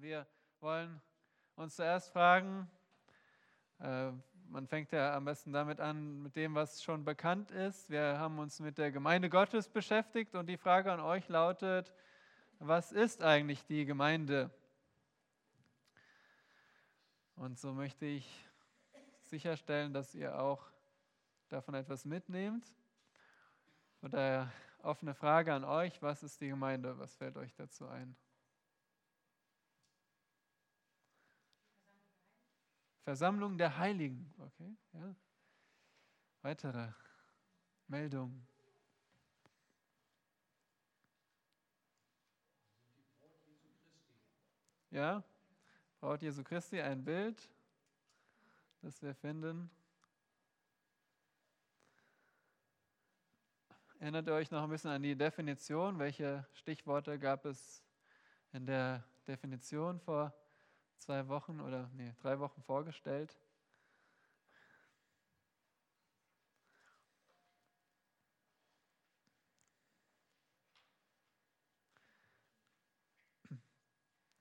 Wir wollen uns zuerst fragen, äh, man fängt ja am besten damit an, mit dem, was schon bekannt ist. Wir haben uns mit der Gemeinde Gottes beschäftigt und die Frage an euch lautet, was ist eigentlich die Gemeinde? Und so möchte ich sicherstellen, dass ihr auch davon etwas mitnehmt. Daher offene Frage an euch, was ist die Gemeinde? Was fällt euch dazu ein? Versammlung der Heiligen. Okay, ja. Weitere Meldungen. Ja, Braut Jesu Christi, ein Bild, das wir finden. Erinnert ihr euch noch ein bisschen an die Definition? Welche Stichworte gab es in der Definition vor zwei Wochen oder nee, drei Wochen vorgestellt?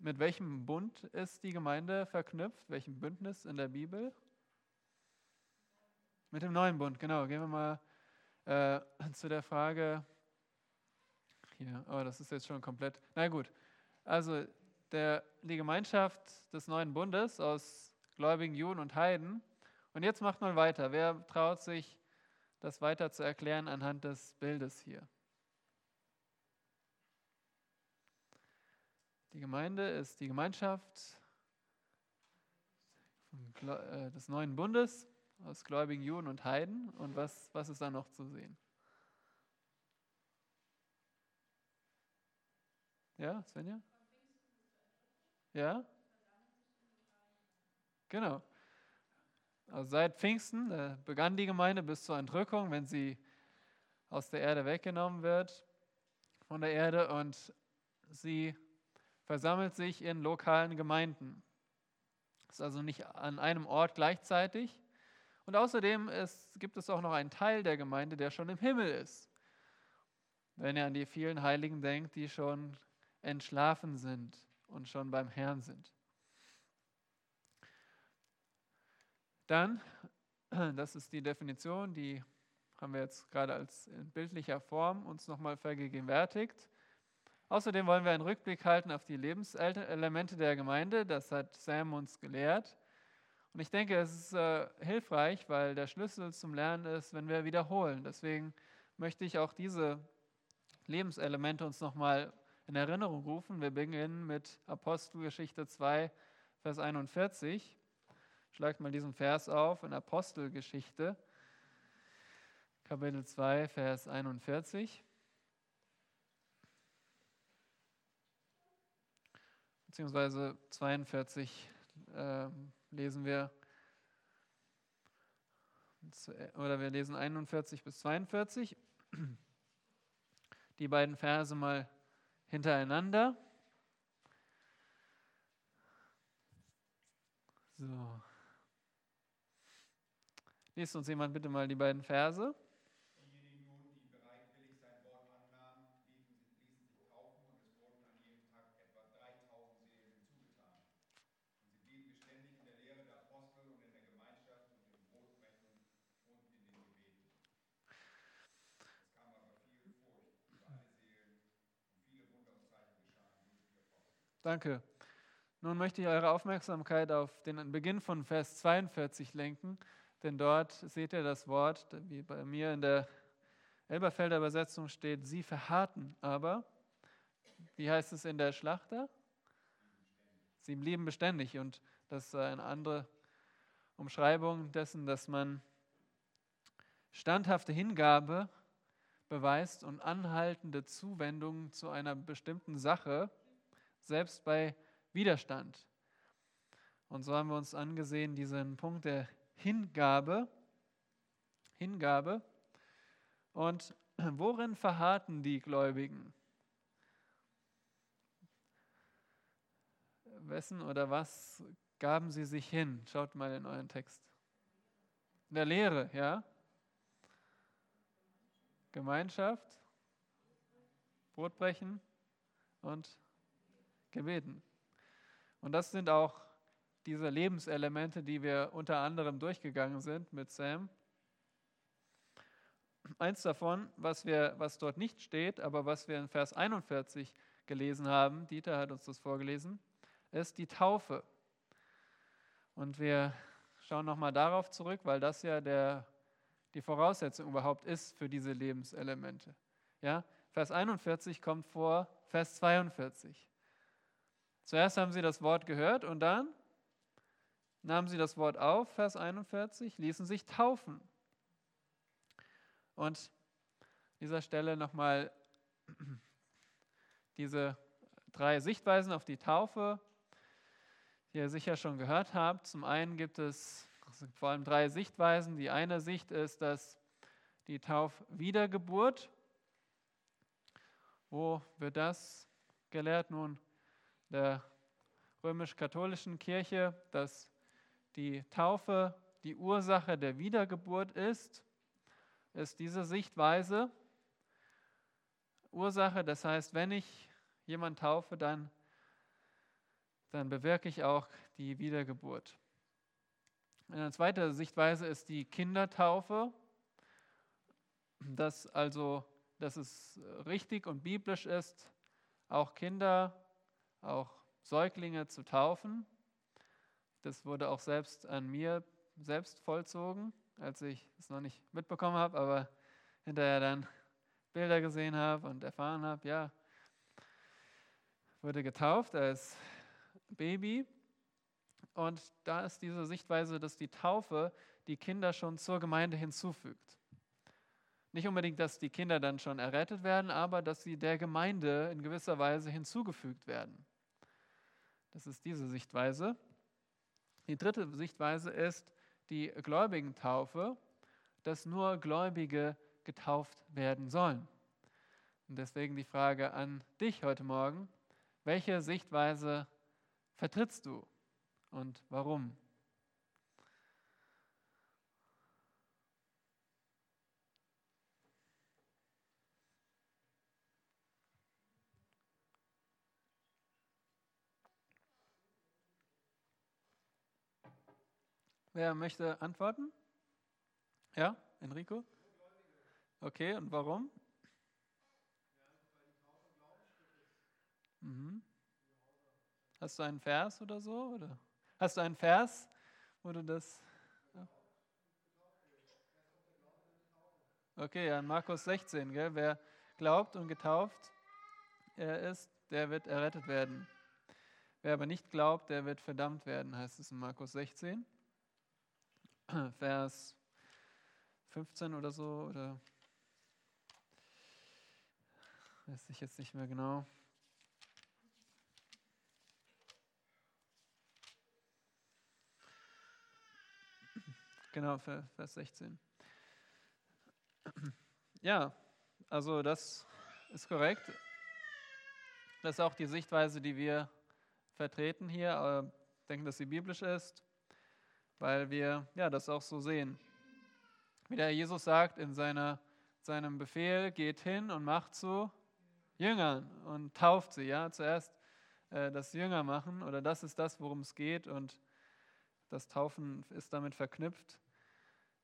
Mit welchem Bund ist die Gemeinde verknüpft? Welchem Bündnis in der Bibel? Mit dem neuen Bund, genau. Gehen wir mal äh, zu der Frage, hier, oh, das ist jetzt schon komplett, na gut, also der, die Gemeinschaft des neuen Bundes aus gläubigen Juden und Heiden. Und jetzt macht mal weiter. Wer traut sich, das weiter zu erklären anhand des Bildes hier? Die Gemeinde ist die Gemeinschaft äh, des neuen Bundes aus gläubigen Juden und Heiden. Und was, was ist da noch zu sehen? Ja, Svenja? Ja? Genau. Also seit Pfingsten äh, begann die Gemeinde bis zur Entrückung, wenn sie aus der Erde weggenommen wird, von der Erde, und sie versammelt sich in lokalen Gemeinden. Ist also nicht an einem Ort gleichzeitig, und außerdem ist, gibt es auch noch einen Teil der Gemeinde, der schon im Himmel ist. Wenn ihr an die vielen Heiligen denkt, die schon entschlafen sind und schon beim Herrn sind. Dann, das ist die Definition, die haben wir jetzt gerade als in bildlicher Form uns nochmal vergegenwärtigt. Außerdem wollen wir einen Rückblick halten auf die Lebenselemente der Gemeinde. Das hat Sam uns gelehrt. Und ich denke, es ist äh, hilfreich, weil der Schlüssel zum Lernen ist, wenn wir wiederholen. Deswegen möchte ich auch diese Lebenselemente uns nochmal in Erinnerung rufen. Wir beginnen mit Apostelgeschichte 2, Vers 41. Schlagt mal diesen Vers auf in Apostelgeschichte, Kapitel 2, Vers 41. Beziehungsweise 42. Ähm, lesen wir, oder wir lesen 41 bis 42, die beiden Verse mal hintereinander. So. Liest uns jemand bitte mal die beiden Verse. Danke. Nun möchte ich eure Aufmerksamkeit auf den Beginn von Vers 42 lenken, denn dort seht ihr das Wort, wie bei mir in der Elberfelder Übersetzung steht, sie verharrten aber. Wie heißt es in der Schlachter? Sie blieben beständig und das ist eine andere Umschreibung dessen, dass man standhafte Hingabe beweist und anhaltende Zuwendung zu einer bestimmten Sache selbst bei Widerstand. Und so haben wir uns angesehen, diesen Punkt der Hingabe. Hingabe. Und worin verharrten die Gläubigen? Wessen oder was gaben sie sich hin? Schaut mal in euren Text. In der Lehre, ja? Gemeinschaft, Brotbrechen und gebeten. Und das sind auch diese Lebenselemente, die wir unter anderem durchgegangen sind mit Sam. Eins davon, was, wir, was dort nicht steht, aber was wir in Vers 41 gelesen haben, Dieter hat uns das vorgelesen, ist die Taufe. Und wir schauen nochmal darauf zurück, weil das ja der, die Voraussetzung überhaupt ist für diese Lebenselemente. Ja? Vers 41 kommt vor Vers 42. Zuerst haben sie das Wort gehört und dann nahmen sie das Wort auf, Vers 41, ließen sich taufen. Und an dieser Stelle nochmal diese drei Sichtweisen auf die Taufe, die ihr sicher schon gehört habt. Zum einen gibt es vor allem drei Sichtweisen. Die eine Sicht ist, dass die Taufwiedergeburt, wo wird das gelehrt? Nun, der römisch-katholischen Kirche, dass die Taufe die Ursache der Wiedergeburt ist, ist diese Sichtweise. Ursache, das heißt, wenn ich jemanden taufe, dann, dann bewirke ich auch die Wiedergeburt. Eine zweite Sichtweise ist die Kindertaufe, dass also, dass es richtig und biblisch ist, auch Kinder, auch Säuglinge zu taufen. Das wurde auch selbst an mir selbst vollzogen, als ich es noch nicht mitbekommen habe, aber hinterher dann Bilder gesehen habe und erfahren habe, ja, wurde getauft als Baby. Und da ist diese Sichtweise, dass die Taufe die Kinder schon zur Gemeinde hinzufügt. Nicht unbedingt, dass die Kinder dann schon errettet werden, aber dass sie der Gemeinde in gewisser Weise hinzugefügt werden. Das ist diese Sichtweise. Die dritte Sichtweise ist die Gläubigentaufe, dass nur Gläubige getauft werden sollen. Und deswegen die Frage an dich heute Morgen, welche Sichtweise vertrittst du und warum? Wer möchte antworten? Ja, Enrico? Okay, und warum? Mhm. Hast du einen Vers oder so? Oder? Hast du einen Vers, wo du das. Okay, ja, in Markus 16, gell? wer glaubt und getauft er ist, der wird errettet werden. Wer aber nicht glaubt, der wird verdammt werden, heißt es in Markus 16. Vers 15 oder so, oder weiß ich jetzt nicht mehr genau. Genau, Vers 16. Ja, also das ist korrekt. Das ist auch die Sichtweise, die wir vertreten hier. Ich denke, dass sie biblisch ist weil wir ja, das auch so sehen. Wie der Jesus sagt in seiner, seinem Befehl, geht hin und macht zu Jüngern und tauft sie. Ja? Zuerst äh, das Jünger machen oder das ist das, worum es geht und das Taufen ist damit verknüpft,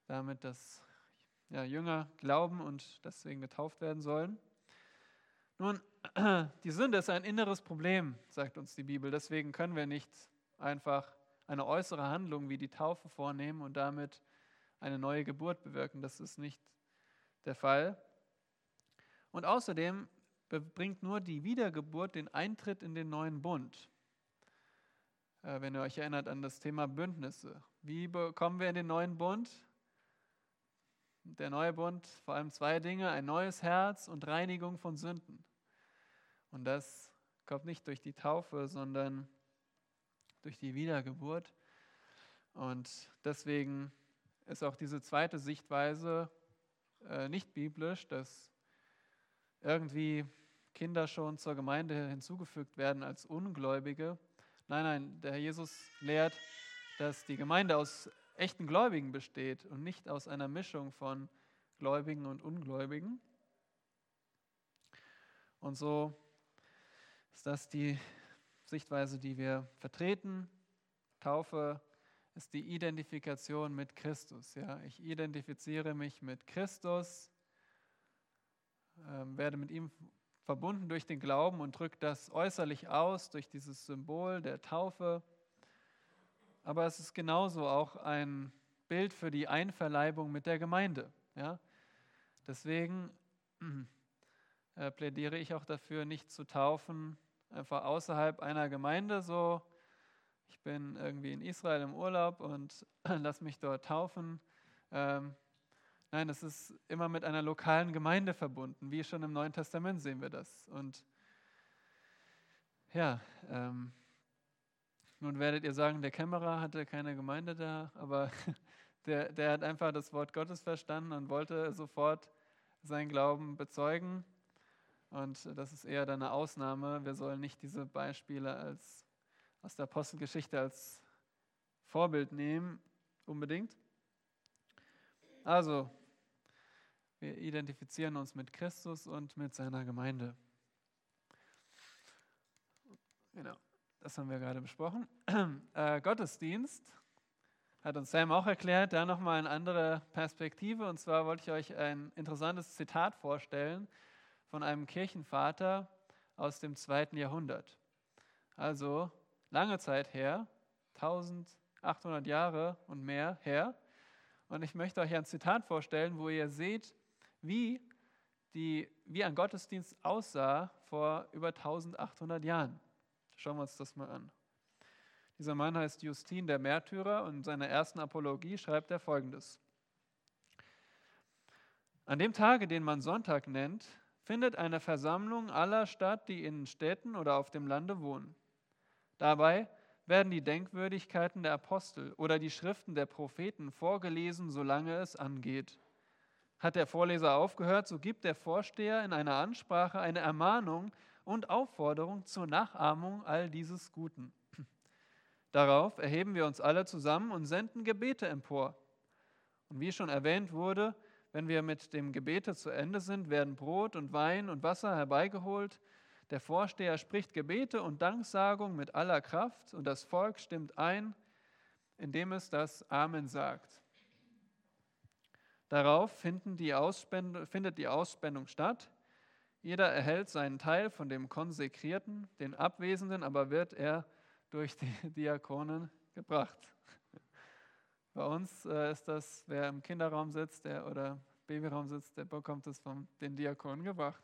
damit dass ja, Jünger glauben und deswegen getauft werden sollen. Nun, die Sünde ist ein inneres Problem, sagt uns die Bibel. Deswegen können wir nicht einfach eine äußere Handlung wie die Taufe vornehmen und damit eine neue Geburt bewirken. Das ist nicht der Fall. Und außerdem bringt nur die Wiedergeburt den Eintritt in den neuen Bund. Äh, wenn ihr euch erinnert an das Thema Bündnisse. Wie kommen wir in den neuen Bund? Der neue Bund, vor allem zwei Dinge, ein neues Herz und Reinigung von Sünden. Und das kommt nicht durch die Taufe, sondern durch die Wiedergeburt. Und deswegen ist auch diese zweite Sichtweise äh, nicht biblisch, dass irgendwie Kinder schon zur Gemeinde hinzugefügt werden als Ungläubige. Nein, nein, der Herr Jesus lehrt, dass die Gemeinde aus echten Gläubigen besteht und nicht aus einer Mischung von Gläubigen und Ungläubigen. Und so ist das die Sichtweise, die wir vertreten. Taufe ist die Identifikation mit Christus. Ja? Ich identifiziere mich mit Christus, äh, werde mit ihm verbunden durch den Glauben und drückt das äußerlich aus durch dieses Symbol der Taufe. Aber es ist genauso auch ein Bild für die Einverleibung mit der Gemeinde. Ja? Deswegen äh, plädiere ich auch dafür, nicht zu taufen, einfach außerhalb einer Gemeinde, so ich bin irgendwie in Israel im Urlaub und lass mich dort taufen. Ähm, Nein, es ist immer mit einer lokalen Gemeinde verbunden, wie schon im Neuen Testament sehen wir das. Und ja, ähm, nun werdet ihr sagen, der Kämmerer hatte keine Gemeinde da, aber der, der hat einfach das Wort Gottes verstanden und wollte sofort seinen Glauben bezeugen. Und das ist eher eine Ausnahme. Wir sollen nicht diese Beispiele als, aus der Apostelgeschichte als Vorbild nehmen, unbedingt. Also, wir identifizieren uns mit Christus und mit seiner Gemeinde. Genau, das haben wir gerade besprochen. Äh, Gottesdienst hat uns Sam auch erklärt, da nochmal eine andere Perspektive. Und zwar wollte ich euch ein interessantes Zitat vorstellen von einem Kirchenvater aus dem zweiten Jahrhundert. Also lange Zeit her, 1800 Jahre und mehr her. Und ich möchte euch ein Zitat vorstellen, wo ihr seht, wie, die, wie ein Gottesdienst aussah vor über 1800 Jahren. Schauen wir uns das mal an. Dieser Mann heißt Justin der Märtyrer und in seiner ersten Apologie schreibt er folgendes. An dem Tage, den man Sonntag nennt, findet eine Versammlung aller statt, die in Städten oder auf dem Lande wohnen. Dabei werden die Denkwürdigkeiten der Apostel oder die Schriften der Propheten vorgelesen, solange es angeht. Hat der Vorleser aufgehört, so gibt der Vorsteher in einer Ansprache eine Ermahnung und Aufforderung zur Nachahmung all dieses Guten. Darauf erheben wir uns alle zusammen und senden Gebete empor. Und wie schon erwähnt wurde, wenn wir mit dem Gebete zu Ende sind, werden Brot und Wein und Wasser herbeigeholt. Der Vorsteher spricht Gebete und Danksagung mit aller Kraft und das Volk stimmt ein, indem es das Amen sagt. Darauf die findet die Ausspendung statt. Jeder erhält seinen Teil von dem Konsekrierten, den Abwesenden aber wird er durch die Diakonen gebracht. Bei uns äh, ist das, wer im Kinderraum sitzt der, oder Babyraum sitzt, der bekommt es von den Diakonen gebracht.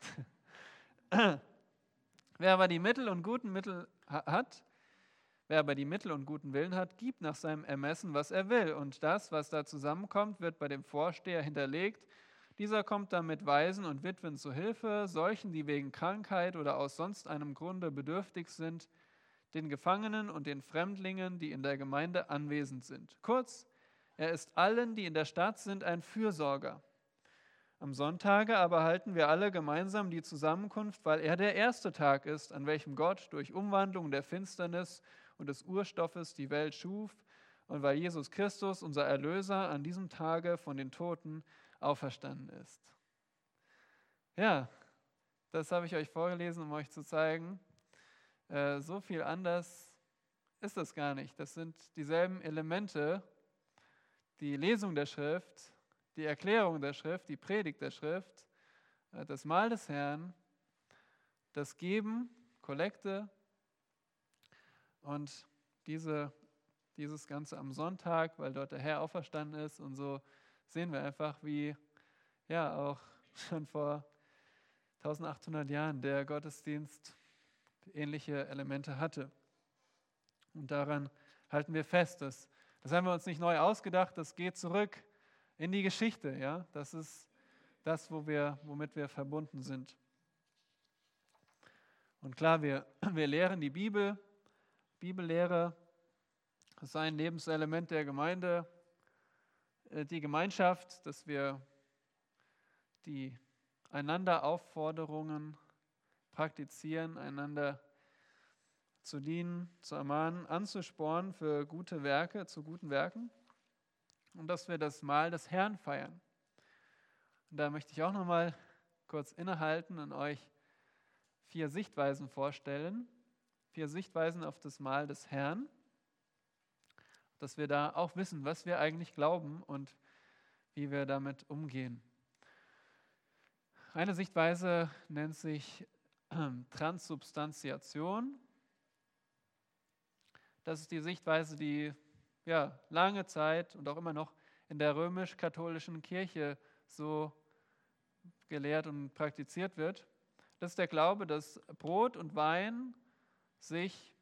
wer aber die Mittel und guten Mittel hat, Wer aber die Mittel und guten Willen hat, gibt nach seinem Ermessen, was er will. Und das, was da zusammenkommt, wird bei dem Vorsteher hinterlegt. Dieser kommt dann mit Waisen und Witwen zu Hilfe, solchen, die wegen Krankheit oder aus sonst einem Grunde bedürftig sind, den Gefangenen und den Fremdlingen, die in der Gemeinde anwesend sind. Kurz, er ist allen, die in der Stadt sind, ein Fürsorger. Am Sonntage aber halten wir alle gemeinsam die Zusammenkunft, weil er der erste Tag ist, an welchem Gott durch Umwandlung der Finsternis und des Urstoffes die Welt schuf und weil Jesus Christus, unser Erlöser, an diesem Tage von den Toten auferstanden ist. Ja, das habe ich euch vorgelesen, um euch zu zeigen, äh, so viel anders ist das gar nicht. Das sind dieselben Elemente, die Lesung der Schrift, die Erklärung der Schrift, die Predigt der Schrift, äh, das Mahl des Herrn, das Geben, Kollekte, und diese, dieses Ganze am Sonntag, weil dort der Herr auferstanden ist und so sehen wir einfach, wie ja auch schon vor 1800 Jahren der Gottesdienst ähnliche Elemente hatte. Und daran halten wir fest. Das, das haben wir uns nicht neu ausgedacht, das geht zurück in die Geschichte. Ja? Das ist das, wo wir, womit wir verbunden sind. Und klar, wir, wir lehren die Bibel, Bibellehre ist ein Lebenselement der Gemeinde, äh, die Gemeinschaft, dass wir die einander Aufforderungen praktizieren, einander zu dienen, zu ermahnen, anzuspornen für gute Werke, zu guten Werken und dass wir das Mahl des Herrn feiern. Und da möchte ich auch noch mal kurz innehalten und euch vier Sichtweisen vorstellen, vier Sichtweisen auf das Mahl des Herrn, dass wir da auch wissen, was wir eigentlich glauben und wie wir damit umgehen. Eine Sichtweise nennt sich Transsubstantiation. Das ist die Sichtweise, die ja, lange Zeit und auch immer noch in der römisch-katholischen Kirche so gelehrt und praktiziert wird. Das ist der Glaube, dass Brot und Wein sich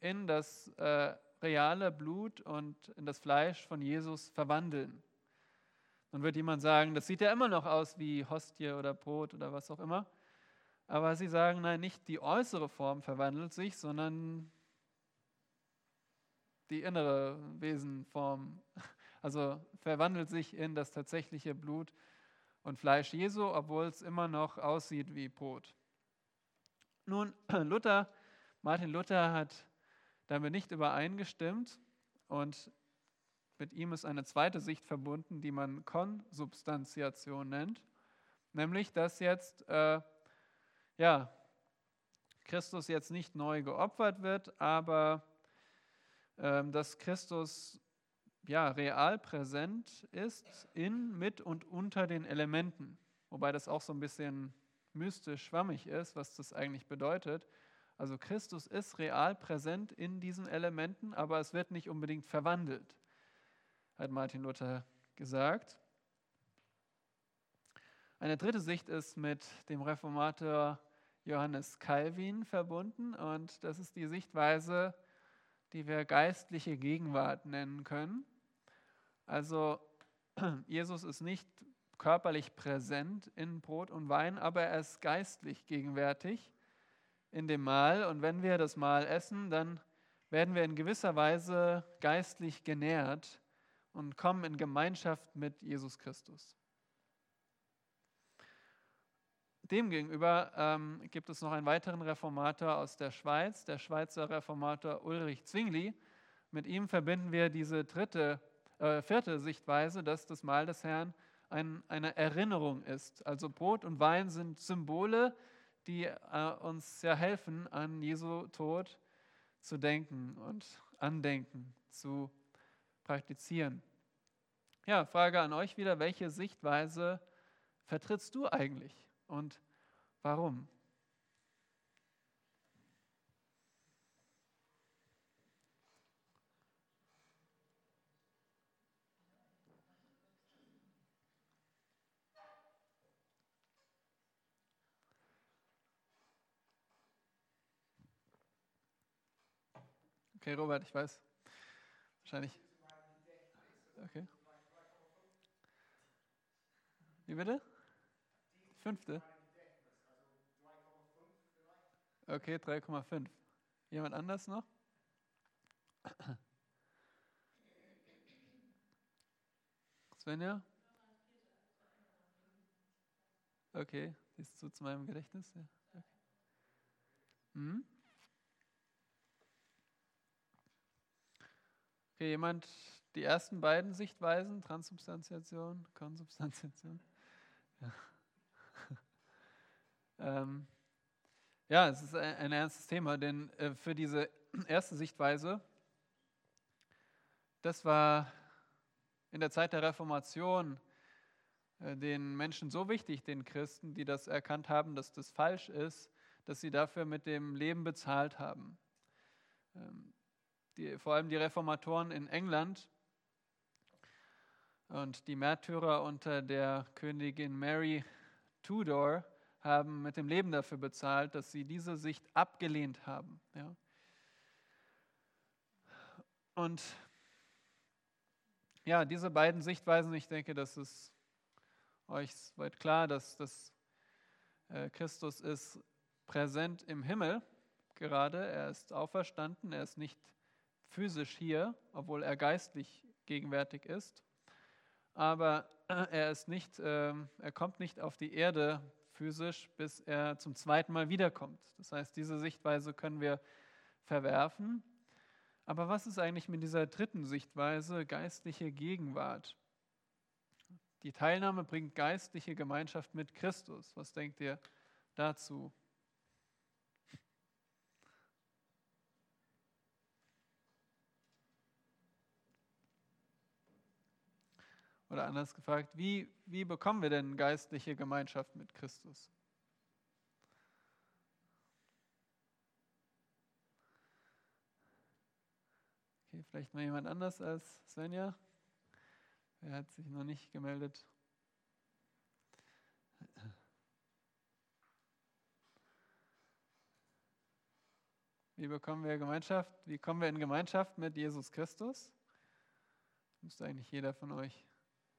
in das äh, reale Blut und in das Fleisch von Jesus verwandeln. Dann wird jemand sagen, das sieht ja immer noch aus wie Hostie oder Brot oder was auch immer. Aber sie sagen, nein, nicht die äußere Form verwandelt sich, sondern die innere Wesenform. Also verwandelt sich in das tatsächliche Blut und Fleisch Jesu, obwohl es immer noch aussieht wie Brot. Nun, Luther, Martin Luther hat damit nicht übereingestimmt und mit ihm ist eine zweite Sicht verbunden, die man Konsubstantiation nennt, nämlich dass jetzt äh, ja, Christus jetzt nicht neu geopfert wird, aber dass Christus ja, real präsent ist in, mit und unter den Elementen. Wobei das auch so ein bisschen mystisch schwammig ist, was das eigentlich bedeutet. Also Christus ist real präsent in diesen Elementen, aber es wird nicht unbedingt verwandelt hat Martin Luther gesagt. Eine dritte Sicht ist mit dem Reformator Johannes Calvin verbunden und das ist die Sichtweise, die wir geistliche Gegenwart nennen können. Also Jesus ist nicht körperlich präsent in Brot und Wein, aber er ist geistlich gegenwärtig in dem Mahl. Und wenn wir das Mahl essen, dann werden wir in gewisser Weise geistlich genährt und kommen in Gemeinschaft mit Jesus Christus. Demgegenüber ähm, gibt es noch einen weiteren Reformator aus der Schweiz, der Schweizer Reformator Ulrich Zwingli. Mit ihm verbinden wir diese dritte, äh, vierte Sichtweise, dass das Mahl des Herrn ein, eine Erinnerung ist. Also Brot und Wein sind Symbole, die äh, uns ja helfen, an Jesu Tod zu denken und andenken zu praktizieren. Ja, Frage an euch wieder, welche Sichtweise vertrittst du eigentlich und warum? Okay, Robert, ich weiß. Wahrscheinlich. Okay. Wie bitte? Fünfte? Okay, 3,5. Jemand anders noch? Svenja? Okay, siehst du zu meinem Gedächtnis? Ja. Okay. Hm? okay, jemand die ersten beiden Sichtweisen, Transubstantiation, Konsubstantiation? Ja. Ähm, ja, es ist ein, ernstes Thema, denn äh, für diese erste Sichtweise, das war in der Zeit der Reformation äh, den Menschen so wichtig, den Christen, die das erkannt haben, dass das falsch ist, dass sie dafür mit dem Leben bezahlt haben. Ähm, die, vor allem die Reformatoren in England und die Märtyrer unter der Königin Mary Tudor haben mit dem Leben dafür bezahlt, dass sie diese Sicht abgelehnt haben. Ja. Und ja, diese beiden Sichtweisen, ich denke, das ist euch weit klar, dass das äh, Christus ist präsent im Himmel gerade. Er ist auferstanden, er ist nicht physisch hier, obwohl er geistlich gegenwärtig ist aber er, ist nicht, ähm, er kommt nicht auf die Erde physisch, bis er zum zweiten Mal wiederkommt. Das heißt, diese Sichtweise können wir verwerfen. Aber was ist eigentlich mit dieser dritten Sichtweise, geistliche Gegenwart? Die Teilnahme bringt geistliche Gemeinschaft mit Christus. Was denkt ihr dazu? Oder anders gefragt, wie, wie bekommen wir denn geistliche Gemeinschaft mit Christus? Okay, vielleicht mal jemand anders als Svenja. Wer hat sich noch nicht gemeldet? Wie bekommen wir Gemeinschaft? Wie kommen wir in Gemeinschaft mit Jesus Christus? Müsste eigentlich jeder von euch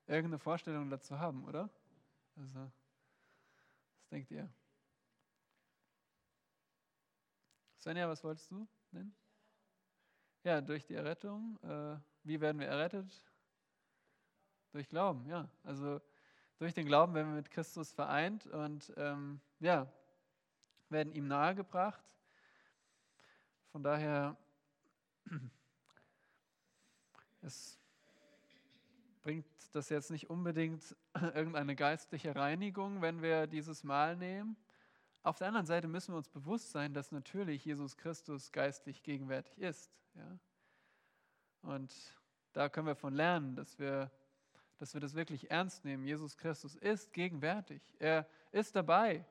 irgendeine Vorstellung dazu haben, oder? Also, was denkt ihr? Svenja, was wolltest du nennen? Ja, durch die Errettung. Äh, wie werden wir errettet? Durch Glauben, ja. Also durch den Glauben werden wir mit Christus vereint und ähm, ja, werden ihm nahegebracht. Von daher, es das jetzt nicht unbedingt irgendeine geistliche Reinigung, wenn wir dieses Mal nehmen. Auf der anderen Seite müssen wir uns bewusst sein, dass natürlich Jesus Christus geistlich gegenwärtig ist. Ja? Und da können wir von lernen, dass wir, dass wir das wirklich ernst nehmen. Jesus Christus ist gegenwärtig. Er ist dabei.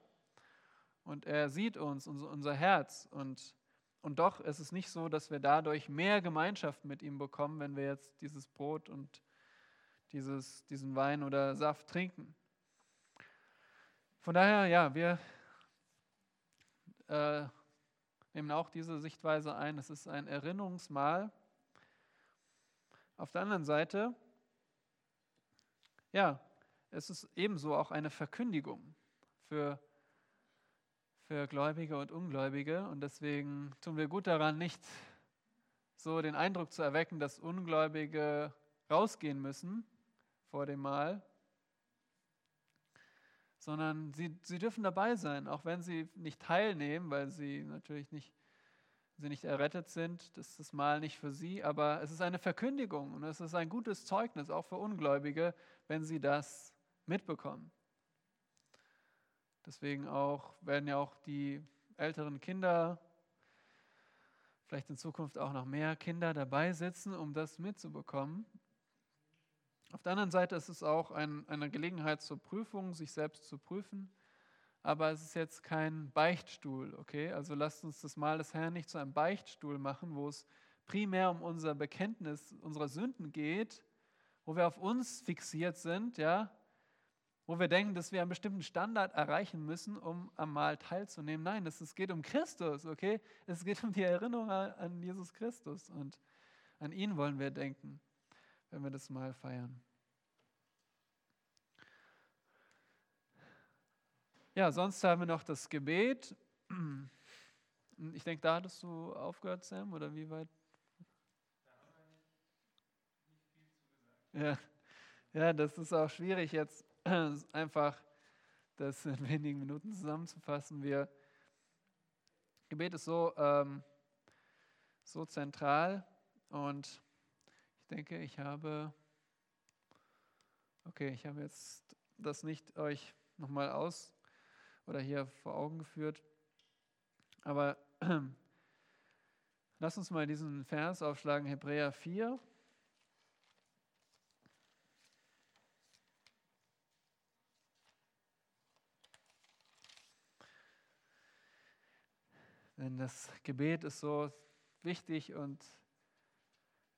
Und er sieht uns, unser Herz. Und und doch ist es nicht so, dass wir dadurch mehr Gemeinschaft mit ihm bekommen, wenn wir jetzt dieses Brot und dieses, diesen Wein oder Saft trinken. Von daher, ja, wir äh, nehmen auch diese Sichtweise ein. Es ist ein Erinnerungsmahl. Auf der anderen Seite, ja, es ist ebenso auch eine Verkündigung für für Gläubige und Ungläubige. Und deswegen tun wir gut daran, nicht so den Eindruck zu erwecken, dass Ungläubige rausgehen müssen vor dem Mahl, sondern sie, sie dürfen dabei sein, auch wenn sie nicht teilnehmen, weil sie natürlich nicht, sie nicht errettet sind. Das ist das Mahl nicht für sie, aber es ist eine Verkündigung und es ist ein gutes Zeugnis, auch für Ungläubige, wenn sie das mitbekommen. Deswegen auch werden ja auch die älteren Kinder, vielleicht in Zukunft auch noch mehr Kinder dabei sitzen, um das mitzubekommen. Auf der anderen Seite ist es auch ein, eine Gelegenheit zur Prüfung, sich selbst zu prüfen. Aber es ist jetzt kein Beichtstuhl, okay? Also lasst uns das Mal des Herrn nicht zu einem Beichtstuhl machen, wo es primär um unser Bekenntnis unserer Sünden geht, wo wir auf uns fixiert sind, ja? wo wir denken, dass wir einen bestimmten Standard erreichen müssen, um am Mahl teilzunehmen. Nein, es geht um Christus, okay? Es geht um die Erinnerung an Jesus Christus und an ihn wollen wir denken, wenn wir das Mahl feiern. Ja, sonst haben wir noch das Gebet. Ich denke, da hattest du aufgehört, Sam, oder wie weit? Ja. ja, das ist auch schwierig jetzt einfach das in wenigen Minuten zusammenzufassen. Wir, Gebet ist so, ähm, so zentral und denke, ich habe, okay, ich habe jetzt das nicht euch nochmal aus oder hier vor Augen geführt, aber lasst uns mal diesen Vers aufschlagen, Hebräer 4. Denn das Gebet ist so wichtig und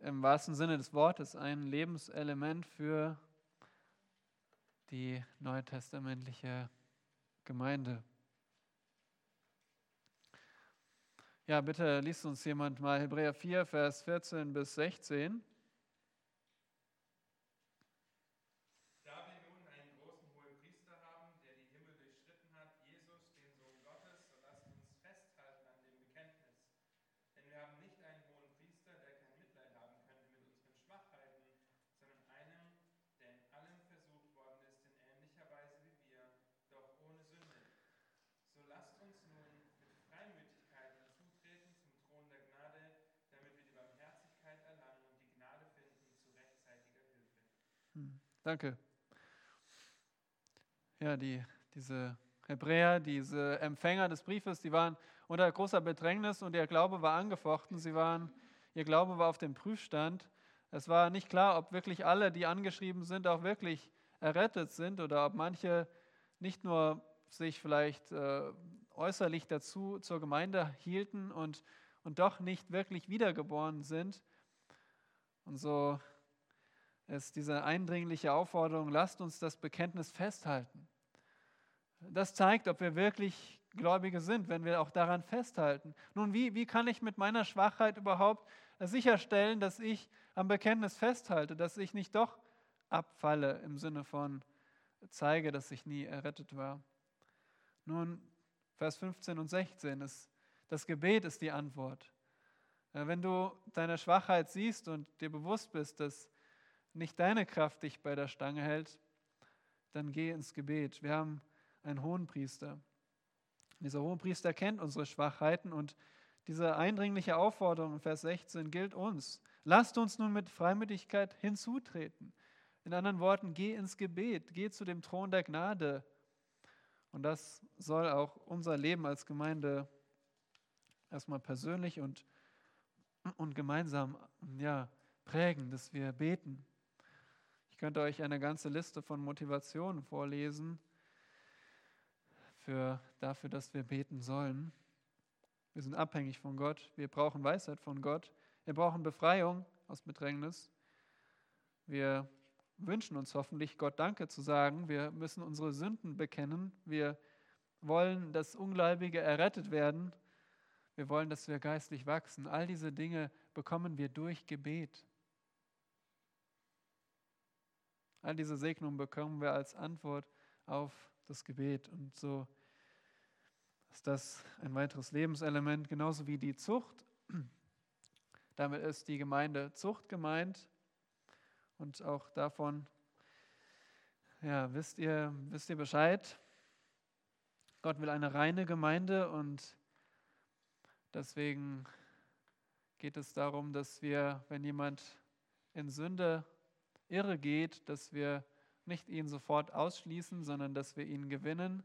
im wahrsten Sinne des Wortes ein Lebenselement für die neutestamentliche Gemeinde. Ja, bitte liest uns jemand mal Hebräer 4, Vers 14 bis 16. Danke. Ja, die, diese Hebräer, diese Empfänger des Briefes, die waren unter großer Bedrängnis und ihr Glaube war angefochten. Sie waren, ihr Glaube war auf dem Prüfstand. Es war nicht klar, ob wirklich alle, die angeschrieben sind, auch wirklich errettet sind oder ob manche nicht nur sich vielleicht äh, äußerlich dazu zur Gemeinde hielten und, und doch nicht wirklich wiedergeboren sind. Und so ist diese eindringliche Aufforderung, lasst uns das Bekenntnis festhalten. Das zeigt, ob wir wirklich Gläubige sind, wenn wir auch daran festhalten. Nun, wie, wie kann ich mit meiner Schwachheit überhaupt sicherstellen, dass ich am Bekenntnis festhalte, dass ich nicht doch abfalle im Sinne von zeige, dass ich nie errettet war? Nun, Vers 15 und 16 ist, das Gebet ist die Antwort. Wenn du deine Schwachheit siehst und dir bewusst bist, dass nicht deine Kraft dich bei der Stange hält, dann geh ins Gebet. Wir haben einen hohen Priester. Dieser hohe Priester kennt unsere Schwachheiten und diese eindringliche Aufforderung in Vers 16 gilt uns. Lasst uns nun mit Freimütigkeit hinzutreten. In anderen Worten, geh ins Gebet, geh zu dem Thron der Gnade. Und das soll auch unser Leben als Gemeinde erstmal persönlich und, und gemeinsam ja, prägen, dass wir beten. Ich könnte euch eine ganze Liste von Motivationen vorlesen für, dafür, dass wir beten sollen. Wir sind abhängig von Gott. Wir brauchen Weisheit von Gott. Wir brauchen Befreiung aus Bedrängnis. Wir wünschen uns hoffentlich, Gott Danke zu sagen. Wir müssen unsere Sünden bekennen. Wir wollen, dass Ungläubige errettet werden. Wir wollen, dass wir geistlich wachsen. All diese Dinge bekommen wir durch Gebet. All diese Segnungen bekommen wir als Antwort auf das Gebet. Und so ist das ein weiteres Lebenselement, genauso wie die Zucht. Damit ist die Gemeinde Zucht gemeint. Und auch davon, ja, wisst ihr, wisst ihr Bescheid? Gott will eine reine Gemeinde und deswegen geht es darum, dass wir, wenn jemand in Sünde irre geht, dass wir nicht ihn sofort ausschließen, sondern dass wir ihn gewinnen,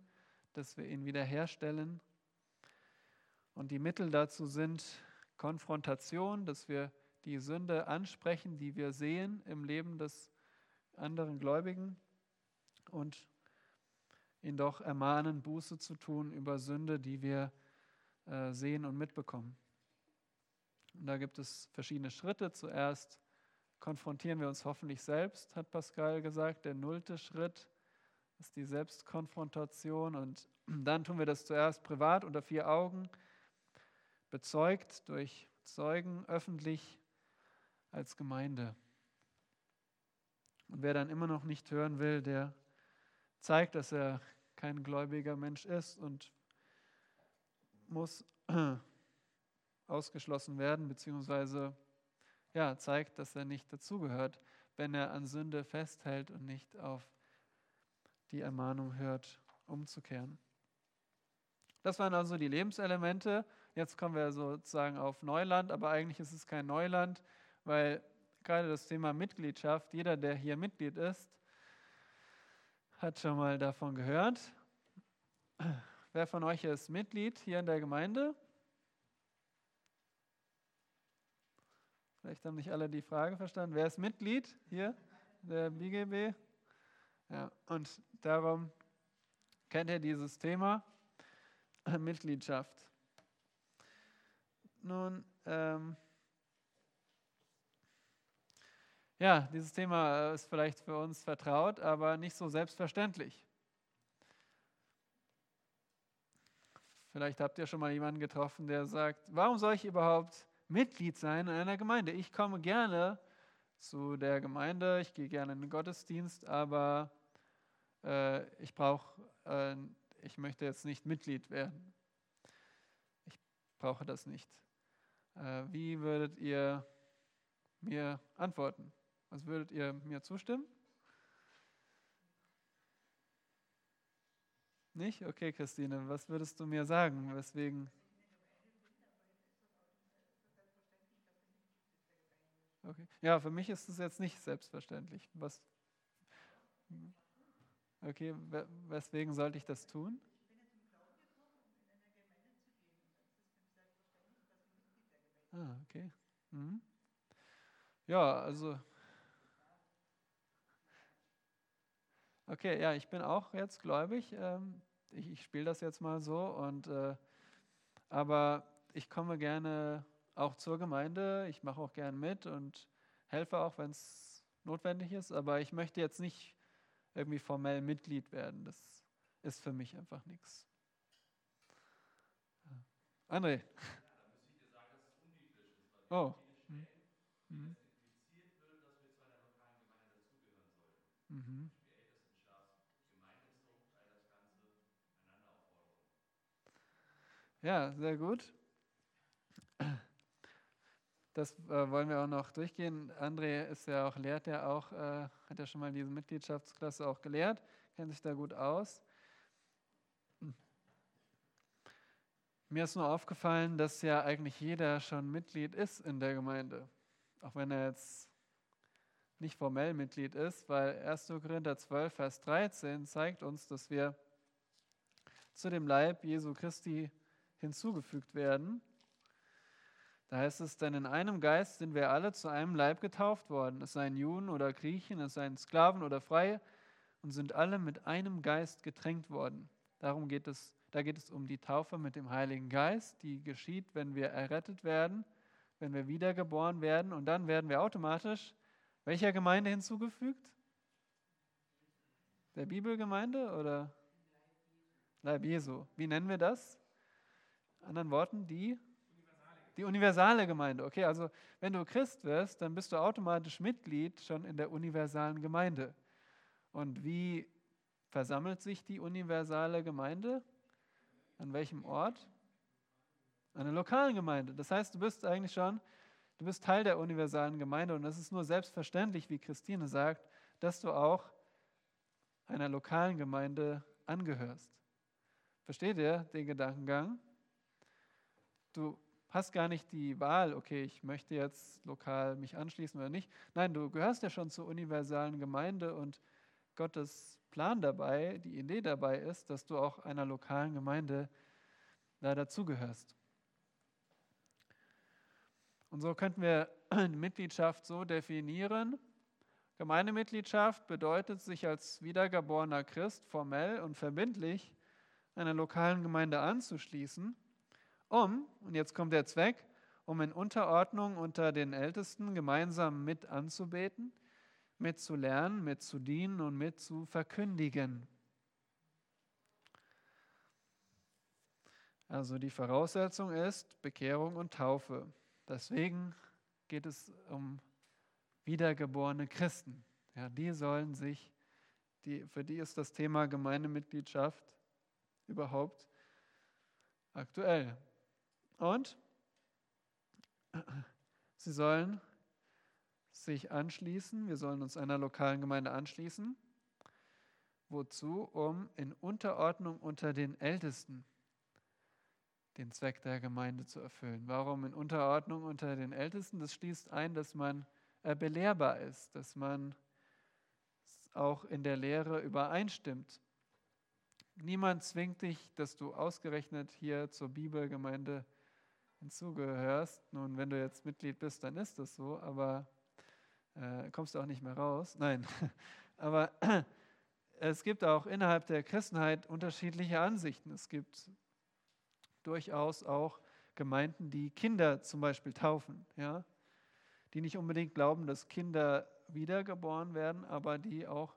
dass wir ihn wiederherstellen. Und die Mittel dazu sind Konfrontation, dass wir die Sünde ansprechen, die wir sehen im Leben des anderen Gläubigen und ihn doch ermahnen, Buße zu tun über Sünde, die wir äh, sehen und mitbekommen. Und da gibt es verschiedene Schritte. Zuerst konfrontieren wir uns hoffentlich selbst, hat Pascal gesagt. Der nullte Schritt ist die Selbstkonfrontation. Und dann tun wir das zuerst privat unter vier Augen, bezeugt durch Zeugen, öffentlich als Gemeinde. Und wer dann immer noch nicht hören will, der zeigt, dass er kein gläubiger Mensch ist und muss ausgeschlossen werden, beziehungsweise ja, zeigt, dass er nicht dazugehört, wenn er an Sünde festhält und nicht auf die Ermahnung hört, umzukehren. Das waren also die Lebenselemente. Jetzt kommen wir sozusagen auf Neuland, aber eigentlich ist es kein Neuland, weil gerade das Thema Mitgliedschaft, jeder, der hier Mitglied ist, hat schon mal davon gehört. Wer von euch ist Mitglied hier in der Gemeinde? Vielleicht haben nicht alle die Frage verstanden. Wer ist Mitglied hier der BGB? Ja, und darum kennt ihr dieses Thema Mitgliedschaft. Nun, ähm, Ja, dieses Thema ist vielleicht für uns vertraut, aber nicht so selbstverständlich. Vielleicht habt ihr schon mal jemanden getroffen, der sagt, warum soll ich überhaupt Mitglied sein in einer Gemeinde? Ich komme gerne zu der Gemeinde, ich gehe gerne in den Gottesdienst, aber äh, ich brauche, äh, ich möchte jetzt nicht Mitglied werden. Ich brauche das nicht. Äh, wie würdet ihr mir antworten? Was würdet ihr mir zustimmen? Nicht? Okay, Christine, was würdest du mir sagen? Weswegen? Okay. Ja, für mich ist es jetzt nicht selbstverständlich. Was? Okay, weswegen sollte ich das tun? Ah, okay. Mhm. Ja, also. Okay, ja, ich bin auch jetzt gläubig. Ähm, ich, ich spiele das jetzt mal so. Und, äh, aber ich komme gerne auch zur Gemeinde. Ich mache auch gern mit und helfe auch, wenn es notwendig ist. Aber ich möchte jetzt nicht irgendwie formell Mitglied werden. Das ist für mich einfach nichts. André. Oh. Hm. Hm. Mhm. Ja, sehr gut. Das äh, wollen wir auch noch durchgehen. André ist ja auch, lehrt ja auch, äh, hat ja schon mal diese Mitgliedschaftsklasse auch gelehrt, kennt sich da gut aus. Mir ist nur aufgefallen, dass ja eigentlich jeder schon Mitglied ist in der Gemeinde. Auch wenn er jetzt nicht formell Mitglied ist, weil 1. Korinther 12, Vers 13 zeigt uns, dass wir zu dem Leib Jesu Christi hinzugefügt werden. Da heißt es, denn in einem Geist sind wir alle zu einem Leib getauft worden, es seien Juden oder Griechen, es seien Sklaven oder Freie, und sind alle mit einem Geist getränkt worden. Darum geht es da geht es um die Taufe mit dem Heiligen Geist, die geschieht, wenn wir errettet werden, wenn wir wiedergeboren werden. Und dann werden wir automatisch welcher Gemeinde hinzugefügt? Der Bibelgemeinde oder Leib Jesu? Wie nennen wir das? Anderen Worten, die die universale Gemeinde. Okay, also wenn du Christ wirst, dann bist du automatisch Mitglied schon in der universalen Gemeinde. Und wie versammelt sich die universale Gemeinde? An welchem Ort? An der lokalen Gemeinde. Das heißt, du bist eigentlich schon, du bist Teil der universalen Gemeinde und es ist nur selbstverständlich, wie Christine sagt, dass du auch einer lokalen Gemeinde angehörst. Versteht ihr den Gedankengang? Du hast gar nicht die Wahl, okay, ich möchte jetzt lokal mich anschließen oder nicht. Nein, du gehörst ja schon zur universalen Gemeinde und Gottes Plan dabei, die Idee dabei ist, dass du auch einer lokalen Gemeinde da dazugehörst. Und so könnten wir Mitgliedschaft so definieren. Gemeindemitgliedschaft bedeutet, sich als wiedergeborener Christ formell und verbindlich einer lokalen Gemeinde anzuschließen, um, und jetzt kommt der Zweck, um in Unterordnung unter den Ältesten gemeinsam mit anzubeten, mit zu lernen, mit zu dienen und mit zu verkündigen. Also die Voraussetzung ist Bekehrung und Taufe. Deswegen geht es um wiedergeborene Christen. Ja, die sollen sich, die, für die ist das Thema Gemeindemitgliedschaft überhaupt aktuell. Und sie sollen sich anschließen. Wir sollen uns einer lokalen Gemeinde anschließen. Wozu? Um in Unterordnung unter den Ältesten den Zweck der Gemeinde zu erfüllen. Warum in Unterordnung unter den Ältesten? Das schließt ein, dass man äh, belehrbar ist, dass man auch in der Lehre übereinstimmt. Niemand zwingt dich, dass du ausgerechnet hier zur Bibelgemeinde hinzugehörst. Nun, wenn du jetzt Mitglied bist, dann ist das so, aber äh, kommst du auch nicht mehr raus. Nein, aber es gibt auch innerhalb der Christenheit unterschiedliche Ansichten. Es gibt durchaus auch Gemeinden, die Kinder zum Beispiel taufen, ja? die nicht unbedingt glauben, dass Kinder wiedergeboren werden, aber die auch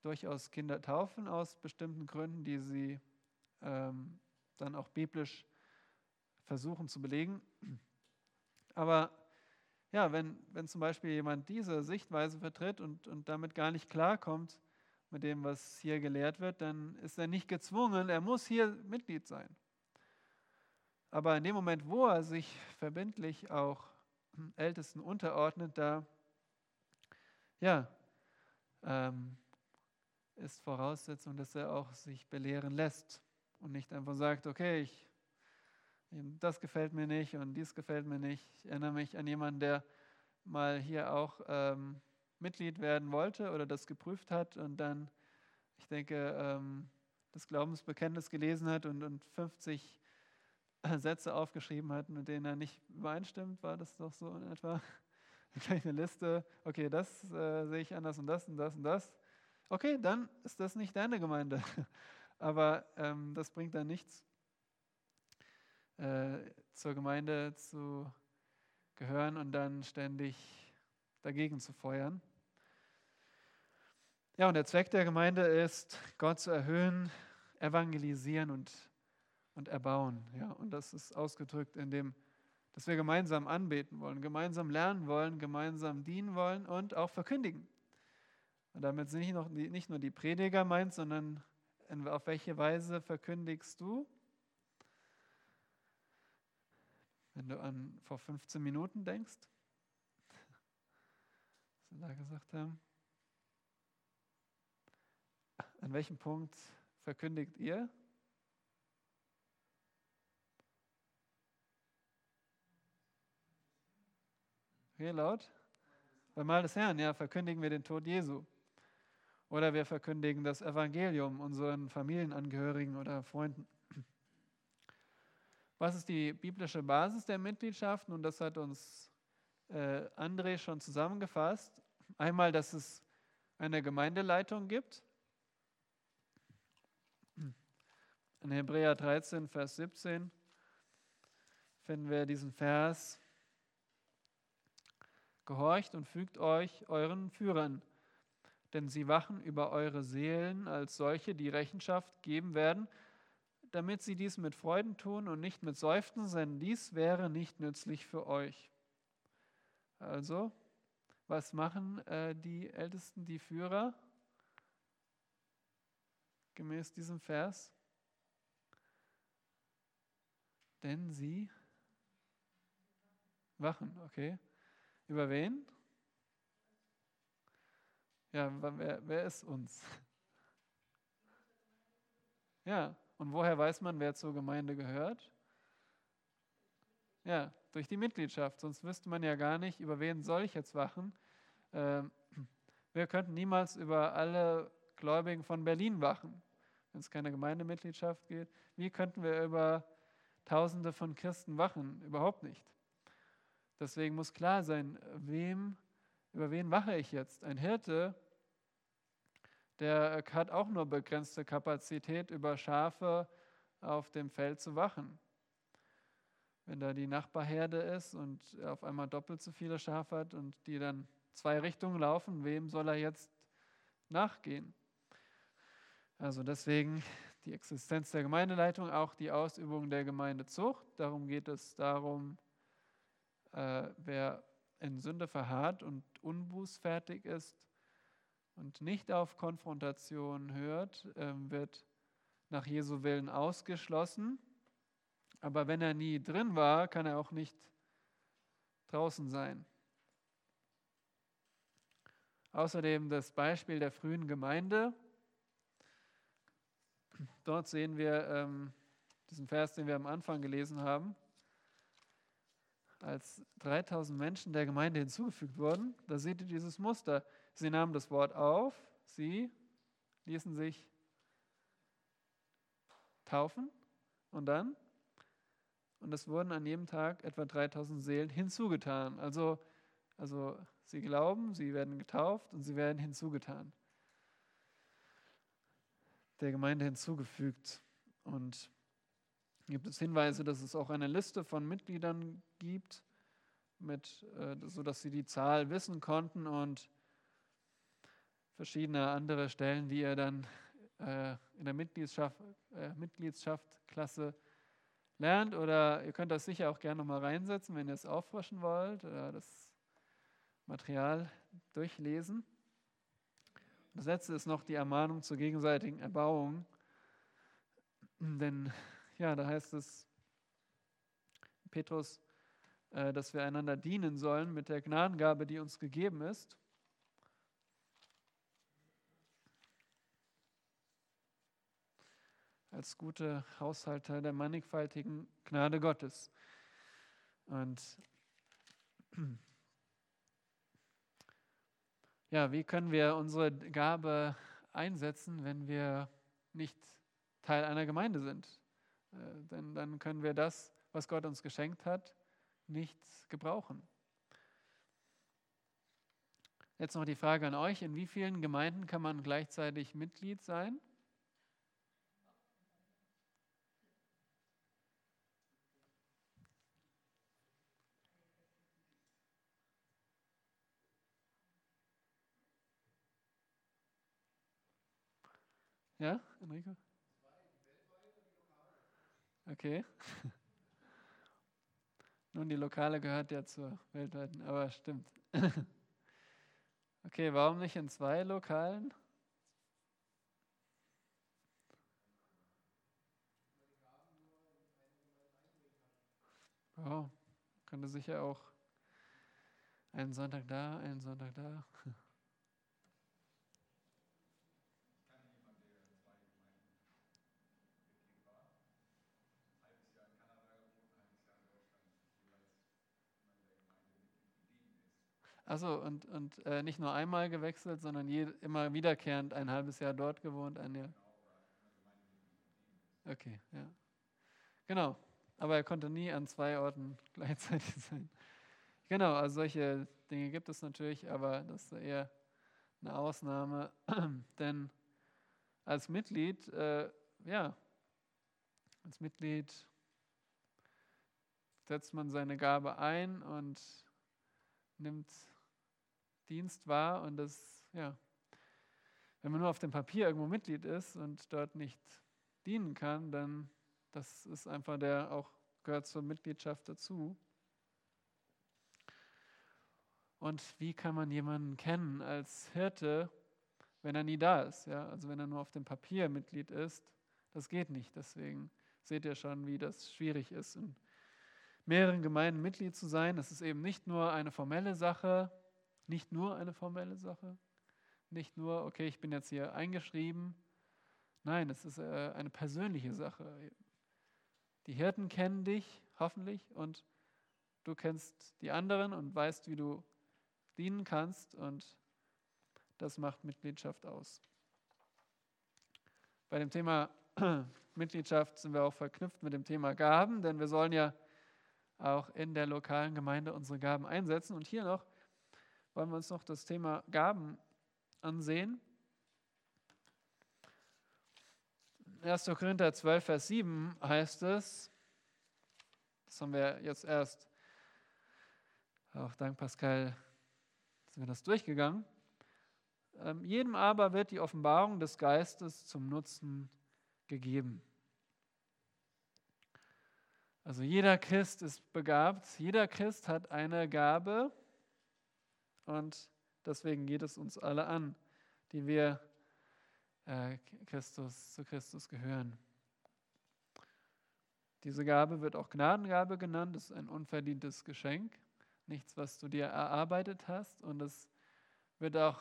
durchaus Kinder taufen aus bestimmten Gründen, die sie ähm, dann auch biblisch versuchen zu belegen. Aber ja, wenn, wenn zum Beispiel jemand diese Sichtweise vertritt und, und damit gar nicht klarkommt mit dem, was hier gelehrt wird, dann ist er nicht gezwungen, er muss hier Mitglied sein. Aber in dem Moment, wo er sich verbindlich auch Ältesten unterordnet, da ja, ähm, ist Voraussetzung, dass er auch sich belehren lässt und nicht einfach sagt, okay, ich das gefällt mir nicht und dies gefällt mir nicht. Ich erinnere mich an jemanden, der mal hier auch ähm, Mitglied werden wollte oder das geprüft hat und dann, ich denke, ähm, das Glaubensbekenntnis gelesen hat und, und 50 Sätze aufgeschrieben hat, mit denen er nicht übereinstimmt, war das doch so in etwa. Vielleicht eine Liste, okay, das äh, sehe ich anders und das und das und das. Okay, dann ist das nicht deine Gemeinde. Aber ähm, das bringt dann nichts, äh, zur Gemeinde zu gehören und dann ständig dagegen zu feuern. Ja, und der Zweck der Gemeinde ist, Gott zu erhöhen, evangelisieren und, und erbauen. Ja, und das ist ausgedrückt in dem, dass wir gemeinsam anbeten wollen, gemeinsam lernen wollen, gemeinsam dienen wollen und auch verkündigen. Und damit sind nicht, noch nicht nur die Prediger meint, sondern auf welche Weise verkündigst du? Wenn du an vor 15 Minuten denkst, was wir da gesagt haben. An welchem Punkt verkündigt ihr? Hier laut? Beim Mal des Herrn, ja, verkündigen wir den Tod Jesu. Oder wir verkündigen das Evangelium unseren Familienangehörigen oder Freunden. Was ist die biblische Basis der Mitgliedschaft? Und das hat uns äh, André schon zusammengefasst. Einmal, dass es eine Gemeindeleitung gibt. In Hebräer 13, Vers 17 finden wir diesen Vers. Gehorcht und fügt euch euren Führern, denn sie wachen über eure Seelen als solche, die Rechenschaft geben werden damit sie dies mit Freuden tun und nicht mit Seufzen, denn dies wäre nicht nützlich für euch. Also, was machen äh, die Ältesten, die Führer? Gemäß diesem Vers. Denn sie wachen, okay. Über wen? Ja, wer, wer ist uns? Ja, und woher weiß man, wer zur Gemeinde gehört? Ja, durch die Mitgliedschaft. Sonst wüsste man ja gar nicht, über wen soll ich jetzt wachen. Ähm, wir könnten niemals über alle Gläubigen von Berlin wachen, wenn es keine Gemeindemitgliedschaft geht. Wie könnten wir über Tausende von Christen wachen? Überhaupt nicht. Deswegen muss klar sein, wem, über wen wache ich jetzt? Ein Hirte der hat auch nur begrenzte Kapazität, über Schafe auf dem Feld zu wachen. Wenn da die Nachbarherde ist und er auf einmal doppelt so viele Schafe hat und die dann zwei Richtungen laufen, wem soll er jetzt nachgehen? Also deswegen die Existenz der Gemeindeleitung, auch die Ausübung der Gemeindezucht. Darum geht es darum, äh, wer in Sünde verharrt und unbußfertig ist, und nicht auf Konfrontation hört, ähm, wird nach Jesu Willen ausgeschlossen. Aber wenn er nie drin war, kann er auch nicht draußen sein. Außerdem das Beispiel der frühen Gemeinde. Dort sehen wir ähm, diesen Vers, den wir am Anfang gelesen haben. Als 3000 Menschen der Gemeinde hinzugefügt wurden, da seht ihr dieses Muster. Sie nahmen das Wort auf, sie ließen sich taufen und dann, und es wurden an jedem Tag etwa 3000 Seelen hinzugetan. Also, also sie glauben, sie werden getauft und sie werden hinzugetan. Der Gemeinde hinzugefügt. Und gibt es Hinweise, dass es auch eine Liste von Mitgliedern gibt, mit, äh, sodass sie die Zahl wissen konnten und verschiedene andere Stellen, die ihr dann äh, in der Mitgliedschaft, äh, Mitgliedschaftklasse lernt. Oder ihr könnt das sicher auch gerne nochmal reinsetzen, wenn ihr es auffrischen wollt oder das Material durchlesen. Das letzte ist noch die Ermahnung zur gegenseitigen Erbauung. Denn ja, da heißt es, Petrus, äh, dass wir einander dienen sollen mit der Gnadengabe, die uns gegeben ist. Als gute Haushalter der mannigfaltigen Gnade Gottes. Und ja, wie können wir unsere Gabe einsetzen, wenn wir nicht Teil einer Gemeinde sind? Äh, denn dann können wir das, was Gott uns geschenkt hat, nicht gebrauchen. Jetzt noch die Frage an euch, in wie vielen Gemeinden kann man gleichzeitig Mitglied sein? Ja, Enrico? Okay. Nun, die Lokale gehört ja zur weltweiten, aber stimmt. Okay, warum nicht in zwei Lokalen? Oh, könnte sicher auch einen Sonntag da, einen Sonntag da. Achso, und, und äh, nicht nur einmal gewechselt, sondern je, immer wiederkehrend ein halbes Jahr dort gewohnt, ein Jahr. Okay, ja. Genau, aber er konnte nie an zwei Orten gleichzeitig sein. Genau, also solche Dinge gibt es natürlich, aber das ist eher eine Ausnahme, denn als Mitglied, äh, ja, als Mitglied setzt man seine Gabe ein und nimmt Dienst war und das, ja, wenn man nur auf dem Papier irgendwo Mitglied ist und dort nicht dienen kann, dann das ist einfach der auch gehört zur Mitgliedschaft dazu. Und wie kann man jemanden kennen als Hirte, wenn er nie da ist? Ja? Also wenn er nur auf dem Papier Mitglied ist, das geht nicht. Deswegen seht ihr schon, wie das schwierig ist, in mehreren Gemeinden Mitglied zu sein. Das ist eben nicht nur eine formelle Sache, nicht nur eine formelle Sache, nicht nur, okay, ich bin jetzt hier eingeschrieben. Nein, es ist äh, eine persönliche Sache. Die Hirten kennen dich hoffentlich und du kennst die anderen und weißt, wie du dienen kannst und das macht Mitgliedschaft aus. Bei dem Thema Mitgliedschaft sind wir auch verknüpft mit dem Thema Gaben, denn wir sollen ja auch in der lokalen Gemeinde unsere Gaben einsetzen. Und hier noch wollen wir uns noch das Thema Gaben ansehen. 1. Korinther 12, Vers 7 heißt es, das haben wir jetzt erst, auch dank Pascal sind wir das durchgegangen, ähm, jedem aber wird die Offenbarung des Geistes zum Nutzen gegeben. Also jeder Christ ist begabt, jeder Christ hat eine Gabe, und deswegen geht es uns alle an, die wir äh, Christus, zu Christus gehören. Diese Gabe wird auch Gnadengabe genannt, das ist ein unverdientes Geschenk, nichts, was du dir erarbeitet hast. Und es wird auch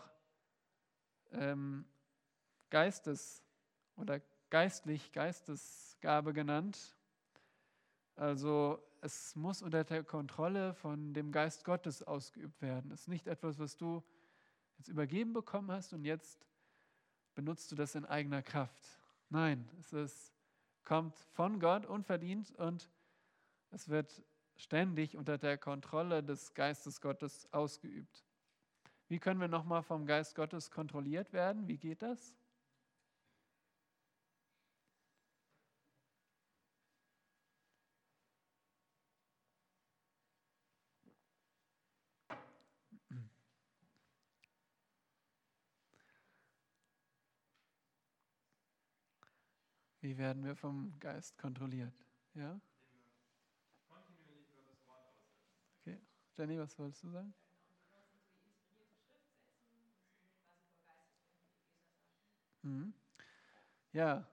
ähm, Geistes oder geistlich Geistesgabe genannt. Also es muss unter der Kontrolle von dem Geist Gottes ausgeübt werden. Es ist nicht etwas, was du jetzt übergeben bekommen hast und jetzt benutzt du das in eigener Kraft. Nein, es ist, kommt von Gott unverdient und es wird ständig unter der Kontrolle des Geistes Gottes ausgeübt. Wie können wir nochmal vom Geist Gottes kontrolliert werden? Wie geht das? Wie werden wir vom Geist kontrolliert? Ja? Okay. Jenny, was wolltest du sagen? Mhm. Ja,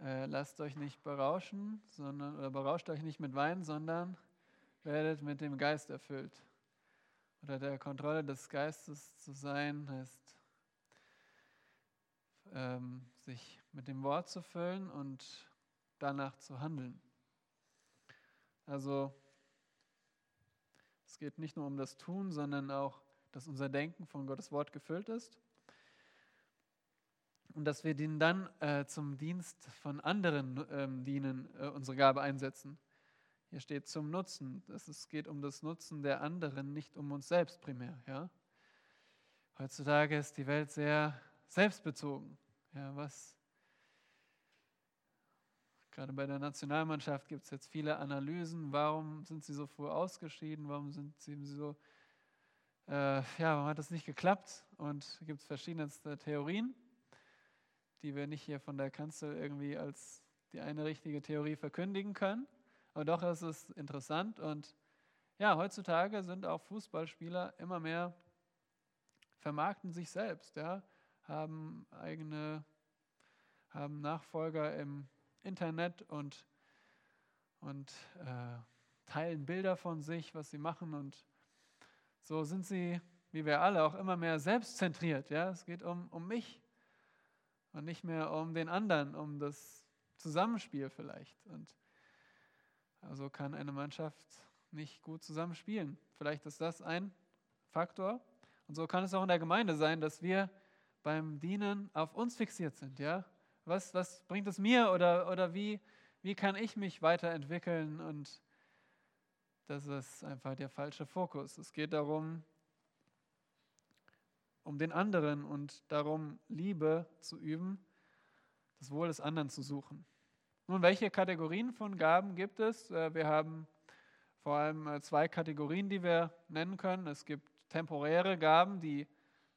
äh, lasst euch nicht berauschen, sondern oder berauscht euch nicht mit Wein, sondern werdet mit dem Geist erfüllt. Unter der Kontrolle des Geistes zu sein, heißt ähm, sich mit dem Wort zu füllen und danach zu handeln. Also es geht nicht nur um das Tun, sondern auch, dass unser Denken von Gottes Wort gefüllt ist und dass wir den dann äh, zum Dienst von anderen ähm, dienen, äh, unsere Gabe einsetzen. Hier steht zum Nutzen. Das, es geht um das Nutzen der anderen, nicht um uns selbst primär. Ja? Heutzutage ist die Welt sehr selbstbezogen. Ja, was gerade bei der Nationalmannschaft gibt es jetzt viele Analysen. Warum sind sie so früh ausgeschieden? Warum sind sie so, äh, ja, warum hat das nicht geklappt? Und gibt es verschiedenste Theorien, die wir nicht hier von der Kanzel irgendwie als die eine richtige Theorie verkündigen können. Aber doch ist es interessant und ja, heutzutage sind auch Fußballspieler immer mehr vermarkten sich selbst, ja, haben eigene, haben Nachfolger im Internet und, und äh, teilen Bilder von sich, was sie machen und so sind sie, wie wir alle, auch immer mehr selbstzentriert. Ja? Es geht um, um mich und nicht mehr um den anderen, um das Zusammenspiel vielleicht. Und also kann eine Mannschaft nicht gut zusammenspielen. Vielleicht ist das ein Faktor. Und so kann es auch in der Gemeinde sein, dass wir beim Dienen auf uns fixiert sind. Ja? Was, was bringt es mir oder, oder wie, wie kann ich mich weiterentwickeln? Und das ist einfach der falsche Fokus. Es geht darum, um den anderen und darum, Liebe zu üben, das Wohl des anderen zu suchen. Nun, welche Kategorien von Gaben gibt es? Äh, wir haben vor allem äh, zwei Kategorien, die wir nennen können. Es gibt temporäre Gaben, die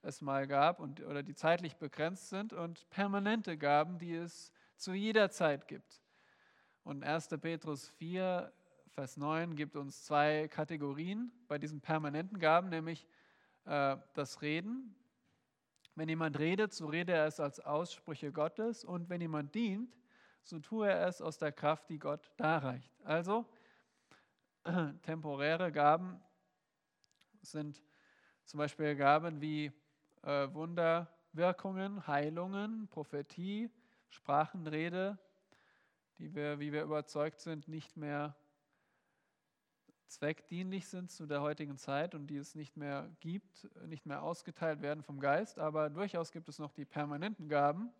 es mal gab und, oder die zeitlich begrenzt sind und permanente Gaben, die es zu jeder Zeit gibt. Und 1. Petrus 4, Vers 9 gibt uns zwei Kategorien bei diesen permanenten Gaben, nämlich äh, das Reden. Wenn jemand redet, so rede er es als Aussprüche Gottes und wenn jemand dient, so tue er es aus der Kraft, die Gott darreicht. Also temporäre Gaben sind zum Beispiel Gaben wie äh, Wunderwirkungen, Heilungen, Prophetie, Sprachenrede, die wir, wie wir überzeugt sind, nicht mehr zweckdienlich sind zu der heutigen Zeit und die es nicht mehr gibt, nicht mehr ausgeteilt werden vom Geist, aber durchaus gibt es noch die permanenten Gaben.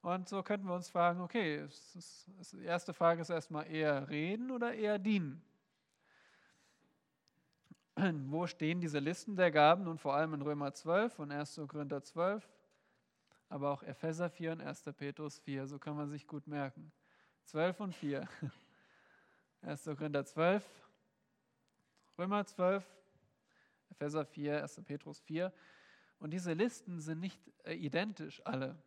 Und so könnten wir uns fragen, okay, ist, die erste Frage ist erstmal eher reden oder eher dienen? Wo stehen diese Listen der Gaben? Nun vor allem in Römer 12 und 1. Korinther 12, aber auch Epheser 4 und 1. Petrus 4. So kann man sich gut merken. 12 und 4. 1. Korinther 12, Römer 12, Epheser 4, 1. Petrus 4. Und diese Listen sind nicht äh, identisch alle.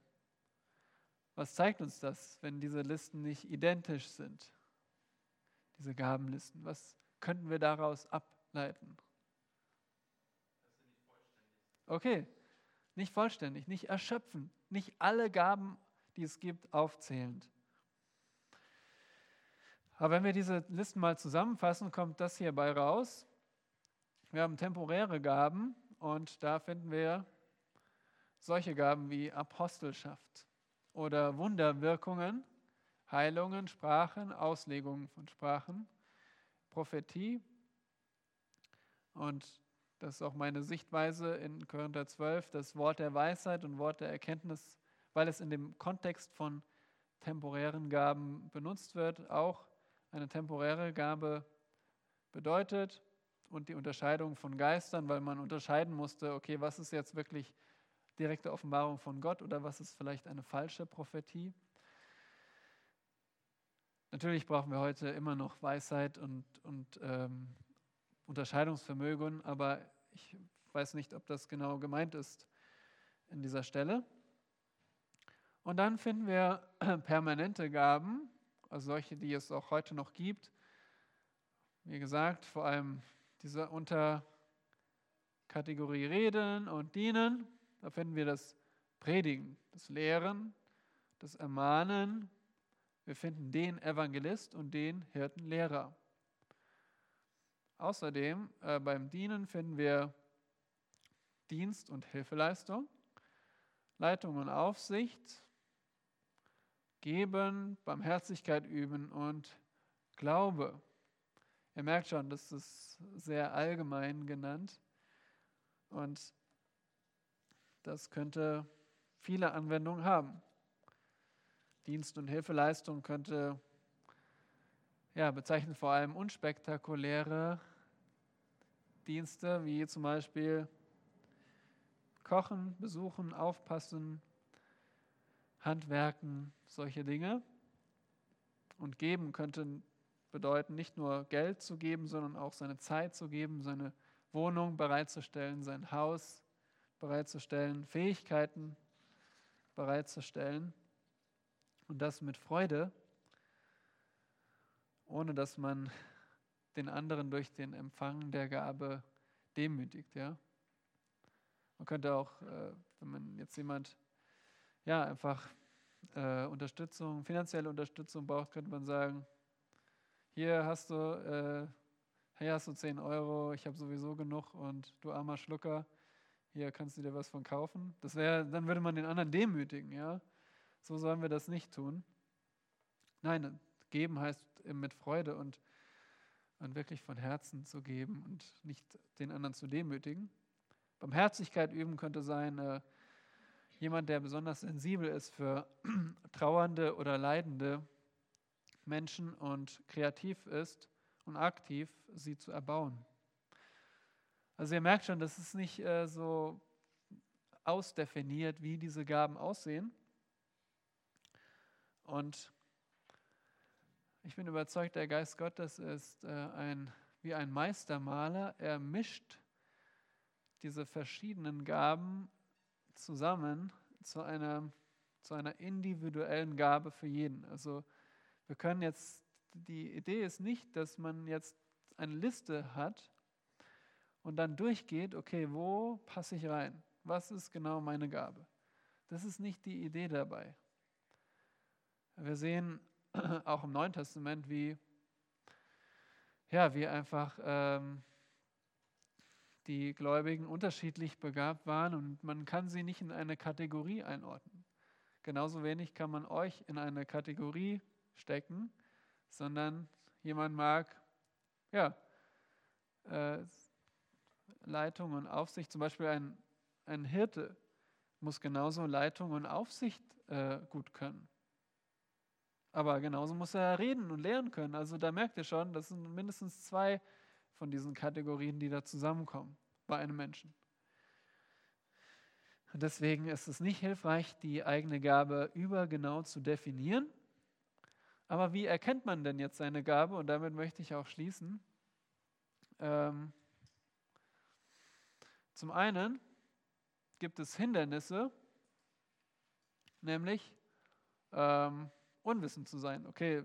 Was zeigt uns das, wenn diese Listen nicht identisch sind? Diese Gabenlisten. Was könnten wir daraus ab leiten. Okay, nicht vollständig, nicht erschöpfend, nicht alle Gaben, die es gibt, aufzählend. Aber wenn wir diese Listen mal zusammenfassen, kommt das hierbei raus. Wir haben temporäre Gaben und da finden wir solche Gaben wie Apostelschaft oder Wunderwirkungen, Heilungen, Sprachen, Auslegungen von Sprachen, Prophetie, und das ist auch meine Sichtweise in Korinther 12, das Wort der Weisheit und Wort der Erkenntnis, weil es in dem Kontext von temporären Gaben benutzt wird, auch eine temporäre Gabe bedeutet und die Unterscheidung von Geistern, weil man unterscheiden musste, okay, was ist jetzt wirklich direkte Offenbarung von Gott oder was ist vielleicht eine falsche Prophetie. Natürlich brauchen wir heute immer noch Weisheit und, und ähm, Unterscheidungsvermögen, aber ich weiß nicht, ob das genau gemeint ist in dieser Stelle. Und dann finden wir permanente Gaben, also solche, die es auch heute noch gibt. Wie gesagt, vor allem diese Unterkategorie Reden und Dienen. Da finden wir das Predigen, das Lehren, das Ermahnen. Wir finden den Evangelist und den Hirtenlehrer. Außerdem äh, beim Dienen finden wir Dienst und Hilfeleistung, Leitung und Aufsicht, Geben, Barmherzigkeit üben und Glaube. Ihr merkt schon, das ist sehr allgemein genannt und das könnte viele Anwendungen haben. Dienst und Hilfeleistung könnte ja, bezeichnen vor allem unspektakuläre Dienste, wie zum Beispiel Kochen, besuchen, aufpassen, Handwerken, solche Dinge. Und geben könnte bedeuten, nicht nur Geld zu geben, sondern auch seine Zeit zu geben, seine Wohnung bereitzustellen, sein Haus bereitzustellen, Fähigkeiten bereitzustellen. Und das mit Freude, ohne dass man den anderen durch den Empfang der Gabe demütigt. Ja? Man könnte auch, äh, wenn man jetzt jemand ja, einfach äh, Unterstützung, finanzielle Unterstützung braucht, könnte man sagen, hier hast du, äh, hier hast du 10 Euro, ich habe sowieso genug und du armer Schlucker, hier kannst du dir was von kaufen. Das wäre, dann würde man den anderen demütigen, ja. So sollen wir das nicht tun. Nein, geben heißt mit Freude und, und wirklich von Herzen zu geben und nicht den anderen zu demütigen. Barmherzigkeit üben könnte sein, äh, jemand, der besonders sensibel ist für trauernde oder leidende Menschen und kreativ ist und aktiv, sie zu erbauen. Also ihr merkt schon, das ist nicht äh, so ausdefiniert, wie diese Gaben aussehen. Und ich bin überzeugt, der Geist Gottes ist äh, ein, wie ein Meistermaler. Er mischt diese verschiedenen Gaben zusammen zu einer, zu einer individuellen Gabe für jeden. Also wir können jetzt, die Idee ist nicht, dass man jetzt eine Liste hat und dann durchgeht, okay, wo passe ich rein? Was ist genau meine Gabe? Das ist nicht die Idee dabei. Wir sehen auch im Neuen Testament, wie, ja, wie einfach ähm, die Gläubigen unterschiedlich begabt waren und man kann sie nicht in eine Kategorie einordnen. Genauso wenig kann man euch in eine Kategorie stecken, sondern jemand mag, ja, äh, Leitung und Aufsicht, zum Beispiel ein, ein Hirte muss genauso Leitung und Aufsicht äh, gut können. Aber genauso muss er reden und lernen können. Also da merkt ihr schon, das sind mindestens zwei von diesen Kategorien, die da zusammenkommen bei einem Menschen. Und deswegen ist es nicht hilfreich, die eigene Gabe übergenau zu definieren. Aber wie erkennt man denn jetzt seine Gabe? Und damit möchte ich auch schließen. Ähm, zum einen gibt es Hindernisse, nämlich ähm, unwissend zu sein. Okay,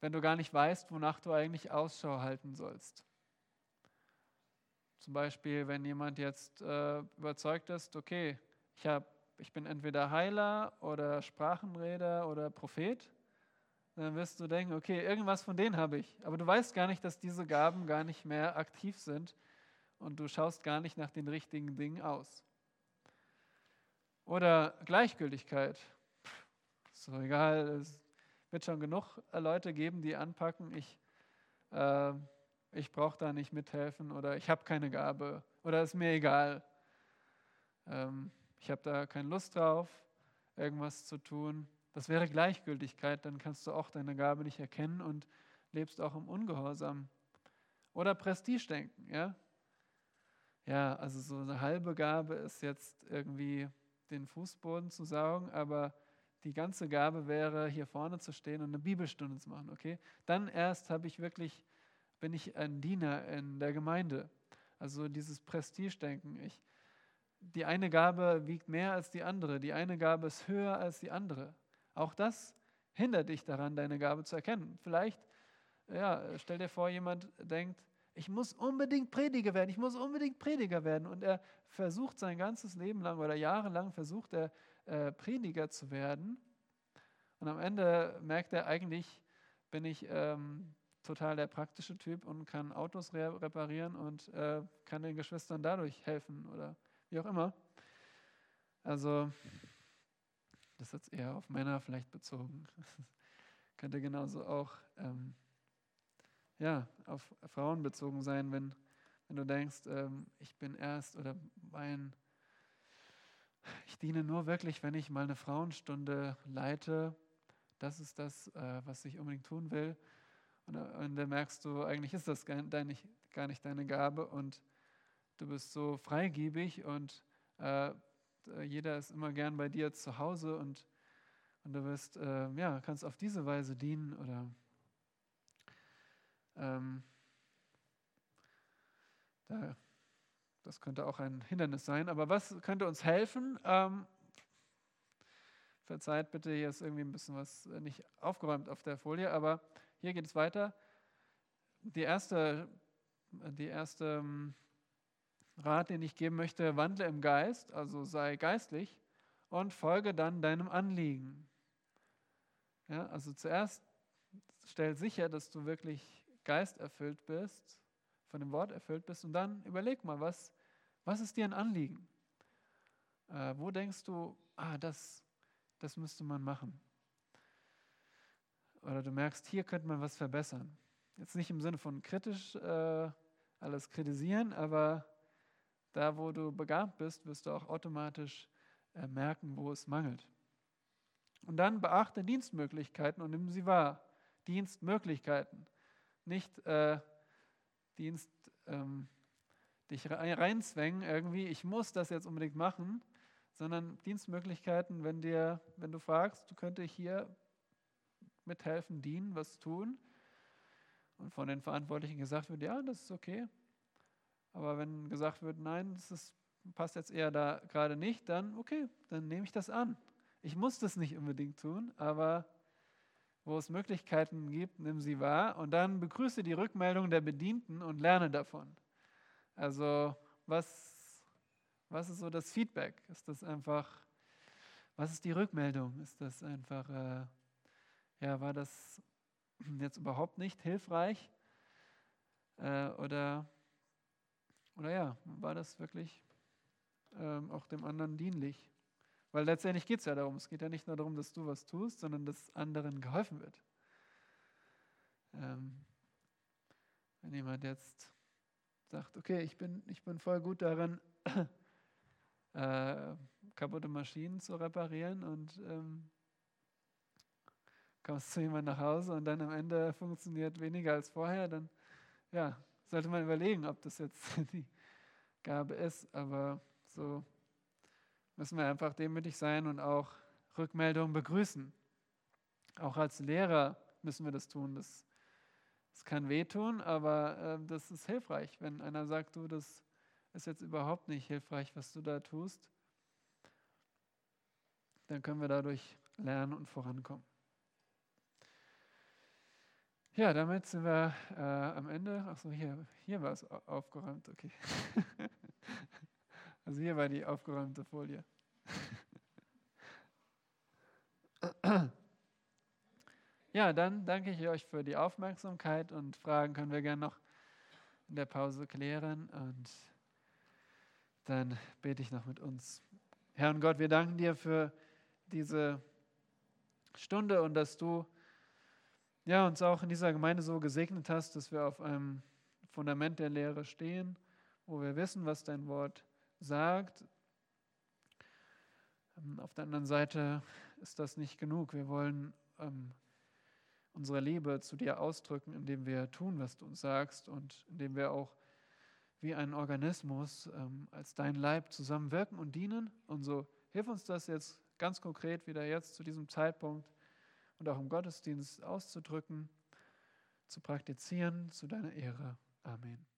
wenn du gar nicht weißt, wonach du eigentlich Ausschau halten sollst. Zum Beispiel, wenn jemand jetzt äh, überzeugt ist, okay, ich, hab, ich bin entweder Heiler oder Sprachenreder oder Prophet, dann wirst du denken, okay, irgendwas von denen habe ich. Aber du weißt gar nicht, dass diese Gaben gar nicht mehr aktiv sind und du schaust gar nicht nach den richtigen Dingen aus. Oder Gleichgültigkeit. So egal, es wird schon genug Leute geben, die anpacken, ich, äh, ich brauche da nicht mithelfen oder ich habe keine Gabe oder ist mir egal. Ähm, ich habe da keine Lust drauf, irgendwas zu tun. Das wäre Gleichgültigkeit, dann kannst du auch deine Gabe nicht erkennen und lebst auch im Ungehorsam. Oder Prestigedenken, ja? Ja, also so eine halbe Gabe ist jetzt irgendwie den Fußboden zu saugen, aber die ganze Gabe wäre, hier vorne zu stehen und eine Bibelstunde zu machen, okay? Dann erst habe ich wirklich, bin ich ein Diener in der Gemeinde. Also dieses Prestigedenken. Ich, die eine Gabe wiegt mehr als die andere, die eine Gabe ist höher als die andere. Auch das hindert dich daran, deine Gabe zu erkennen. Vielleicht, ja, stell dir vor, jemand denkt, ich muss unbedingt Prediger werden, ich muss unbedingt Prediger werden. Und er versucht sein ganzes Leben lang oder jahrelang versucht er, äh, Prediger zu werden. Und am Ende merkt er eigentlich, bin ich ähm, total der praktische Typ und kann Autos re reparieren und äh, kann den Geschwistern dadurch helfen oder wie auch immer. Also, das ist jetzt eher auf Männer vielleicht bezogen. Könnte genauso auch ähm, ja, auf Frauen bezogen sein, wenn, wenn du denkst, ähm, ich bin erst oder mein ich diene nur wirklich, wenn ich mal eine Frauenstunde leite. Das ist das, äh, was ich unbedingt tun will. Und, äh, und dann merkst du, eigentlich ist das gar nicht, gar nicht deine Gabe und du bist so freigebig und äh, jeder ist immer gern bei dir zu Hause und, und du wirst, äh, ja, kannst auf diese Weise dienen oder ähm, da, das könnte auch ein Hindernis sein. Aber was könnte uns helfen? Ähm, verzeiht bitte, hier ist irgendwie ein bisschen was nicht aufgeräumt auf der Folie, aber hier geht es weiter. Die erste, die erste ähm, Rat, den ich geben möchte, wandle im Geist, also sei geistlich und folge dann deinem Anliegen. Ja, also zuerst stell sicher, dass du wirklich geisterfüllt bist, von dem Wort erfüllt bist und dann überleg mal, was, was ist dir ein Anliegen? Äh, wo denkst du, ah, das, das müsste man machen? Oder du merkst, hier könnte man was verbessern. Jetzt nicht im Sinne von kritisch äh, alles kritisieren, aber da, wo du begabt bist, wirst du auch automatisch äh, merken, wo es mangelt. Und dann beachte Dienstmöglichkeiten und nimm sie wahr. Dienstmöglichkeiten. Nicht äh, Dienst, ähm, dich reinzwängen irgendwie, ich muss das jetzt unbedingt machen, sondern Dienstmöglichkeiten, wenn, dir, wenn du fragst, du könntest hier mithelfen, dienen, was tun. Und von den Verantwortlichen gesagt wird, ja, das ist okay. Aber wenn gesagt wird, nein, das ist, passt jetzt eher da gerade nicht, dann okay, dann nehme ich das an. Ich muss das nicht unbedingt tun, aber wo es Möglichkeiten gibt, nimm sie wahr und dann begrüße die Rückmeldung der Bedienten und lerne davon. Also was, was ist so das Feedback? Ist das einfach, was ist die Rückmeldung? Ist das einfach, äh, ja, war das jetzt überhaupt nicht hilfreich? Äh, oder, oder ja, war das wirklich ähm, auch dem anderen dienlich? Weil letztendlich geht es ja darum, es geht ja nicht nur darum, dass du was tust, sondern dass anderen geholfen wird. Ähm, wenn jemand jetzt sagt, okay, ich bin, ich bin voll gut darin, äh, kaputte Maschinen zu reparieren und ähm, kommst zu jemandem nach Hause und dann am Ende funktioniert weniger als vorher, dann ja, sollte man überlegen, ob das jetzt die Gabe ist. Aber so müssen wir einfach demütig sein und auch Rückmeldungen begrüßen. Auch als Lehrer müssen wir das tun. Das es kann wehtun, aber äh, das ist hilfreich, wenn einer sagt, du, das ist jetzt überhaupt nicht hilfreich, was du da tust. Dann können wir dadurch lernen und vorankommen. Ja, damit sind wir äh, am Ende. Achso, hier, hier war es aufgeräumt, okay. also hier war die aufgeräumte Folie. Ja, dann danke ich euch für die Aufmerksamkeit und Fragen können wir gerne noch in der Pause klären und dann bete ich noch mit uns. Herr und Gott, wir danken dir für diese Stunde und dass du ja, uns auch in dieser Gemeinde so gesegnet hast, dass wir auf einem Fundament der Lehre stehen, wo wir wissen, was dein Wort sagt. Ähm, auf der anderen Seite ist das nicht genug. Wir wollen ähm, unsere Liebe zu dir ausdrücken, indem wir tun, was du uns sagst und indem wir auch wie ein Organismus ähm, als dein Leib zusammenwirken und dienen. Und so hilf uns das jetzt ganz konkret wieder jetzt zu diesem Zeitpunkt und auch im Gottesdienst auszudrücken, zu praktizieren, zu deiner Ehre. Amen.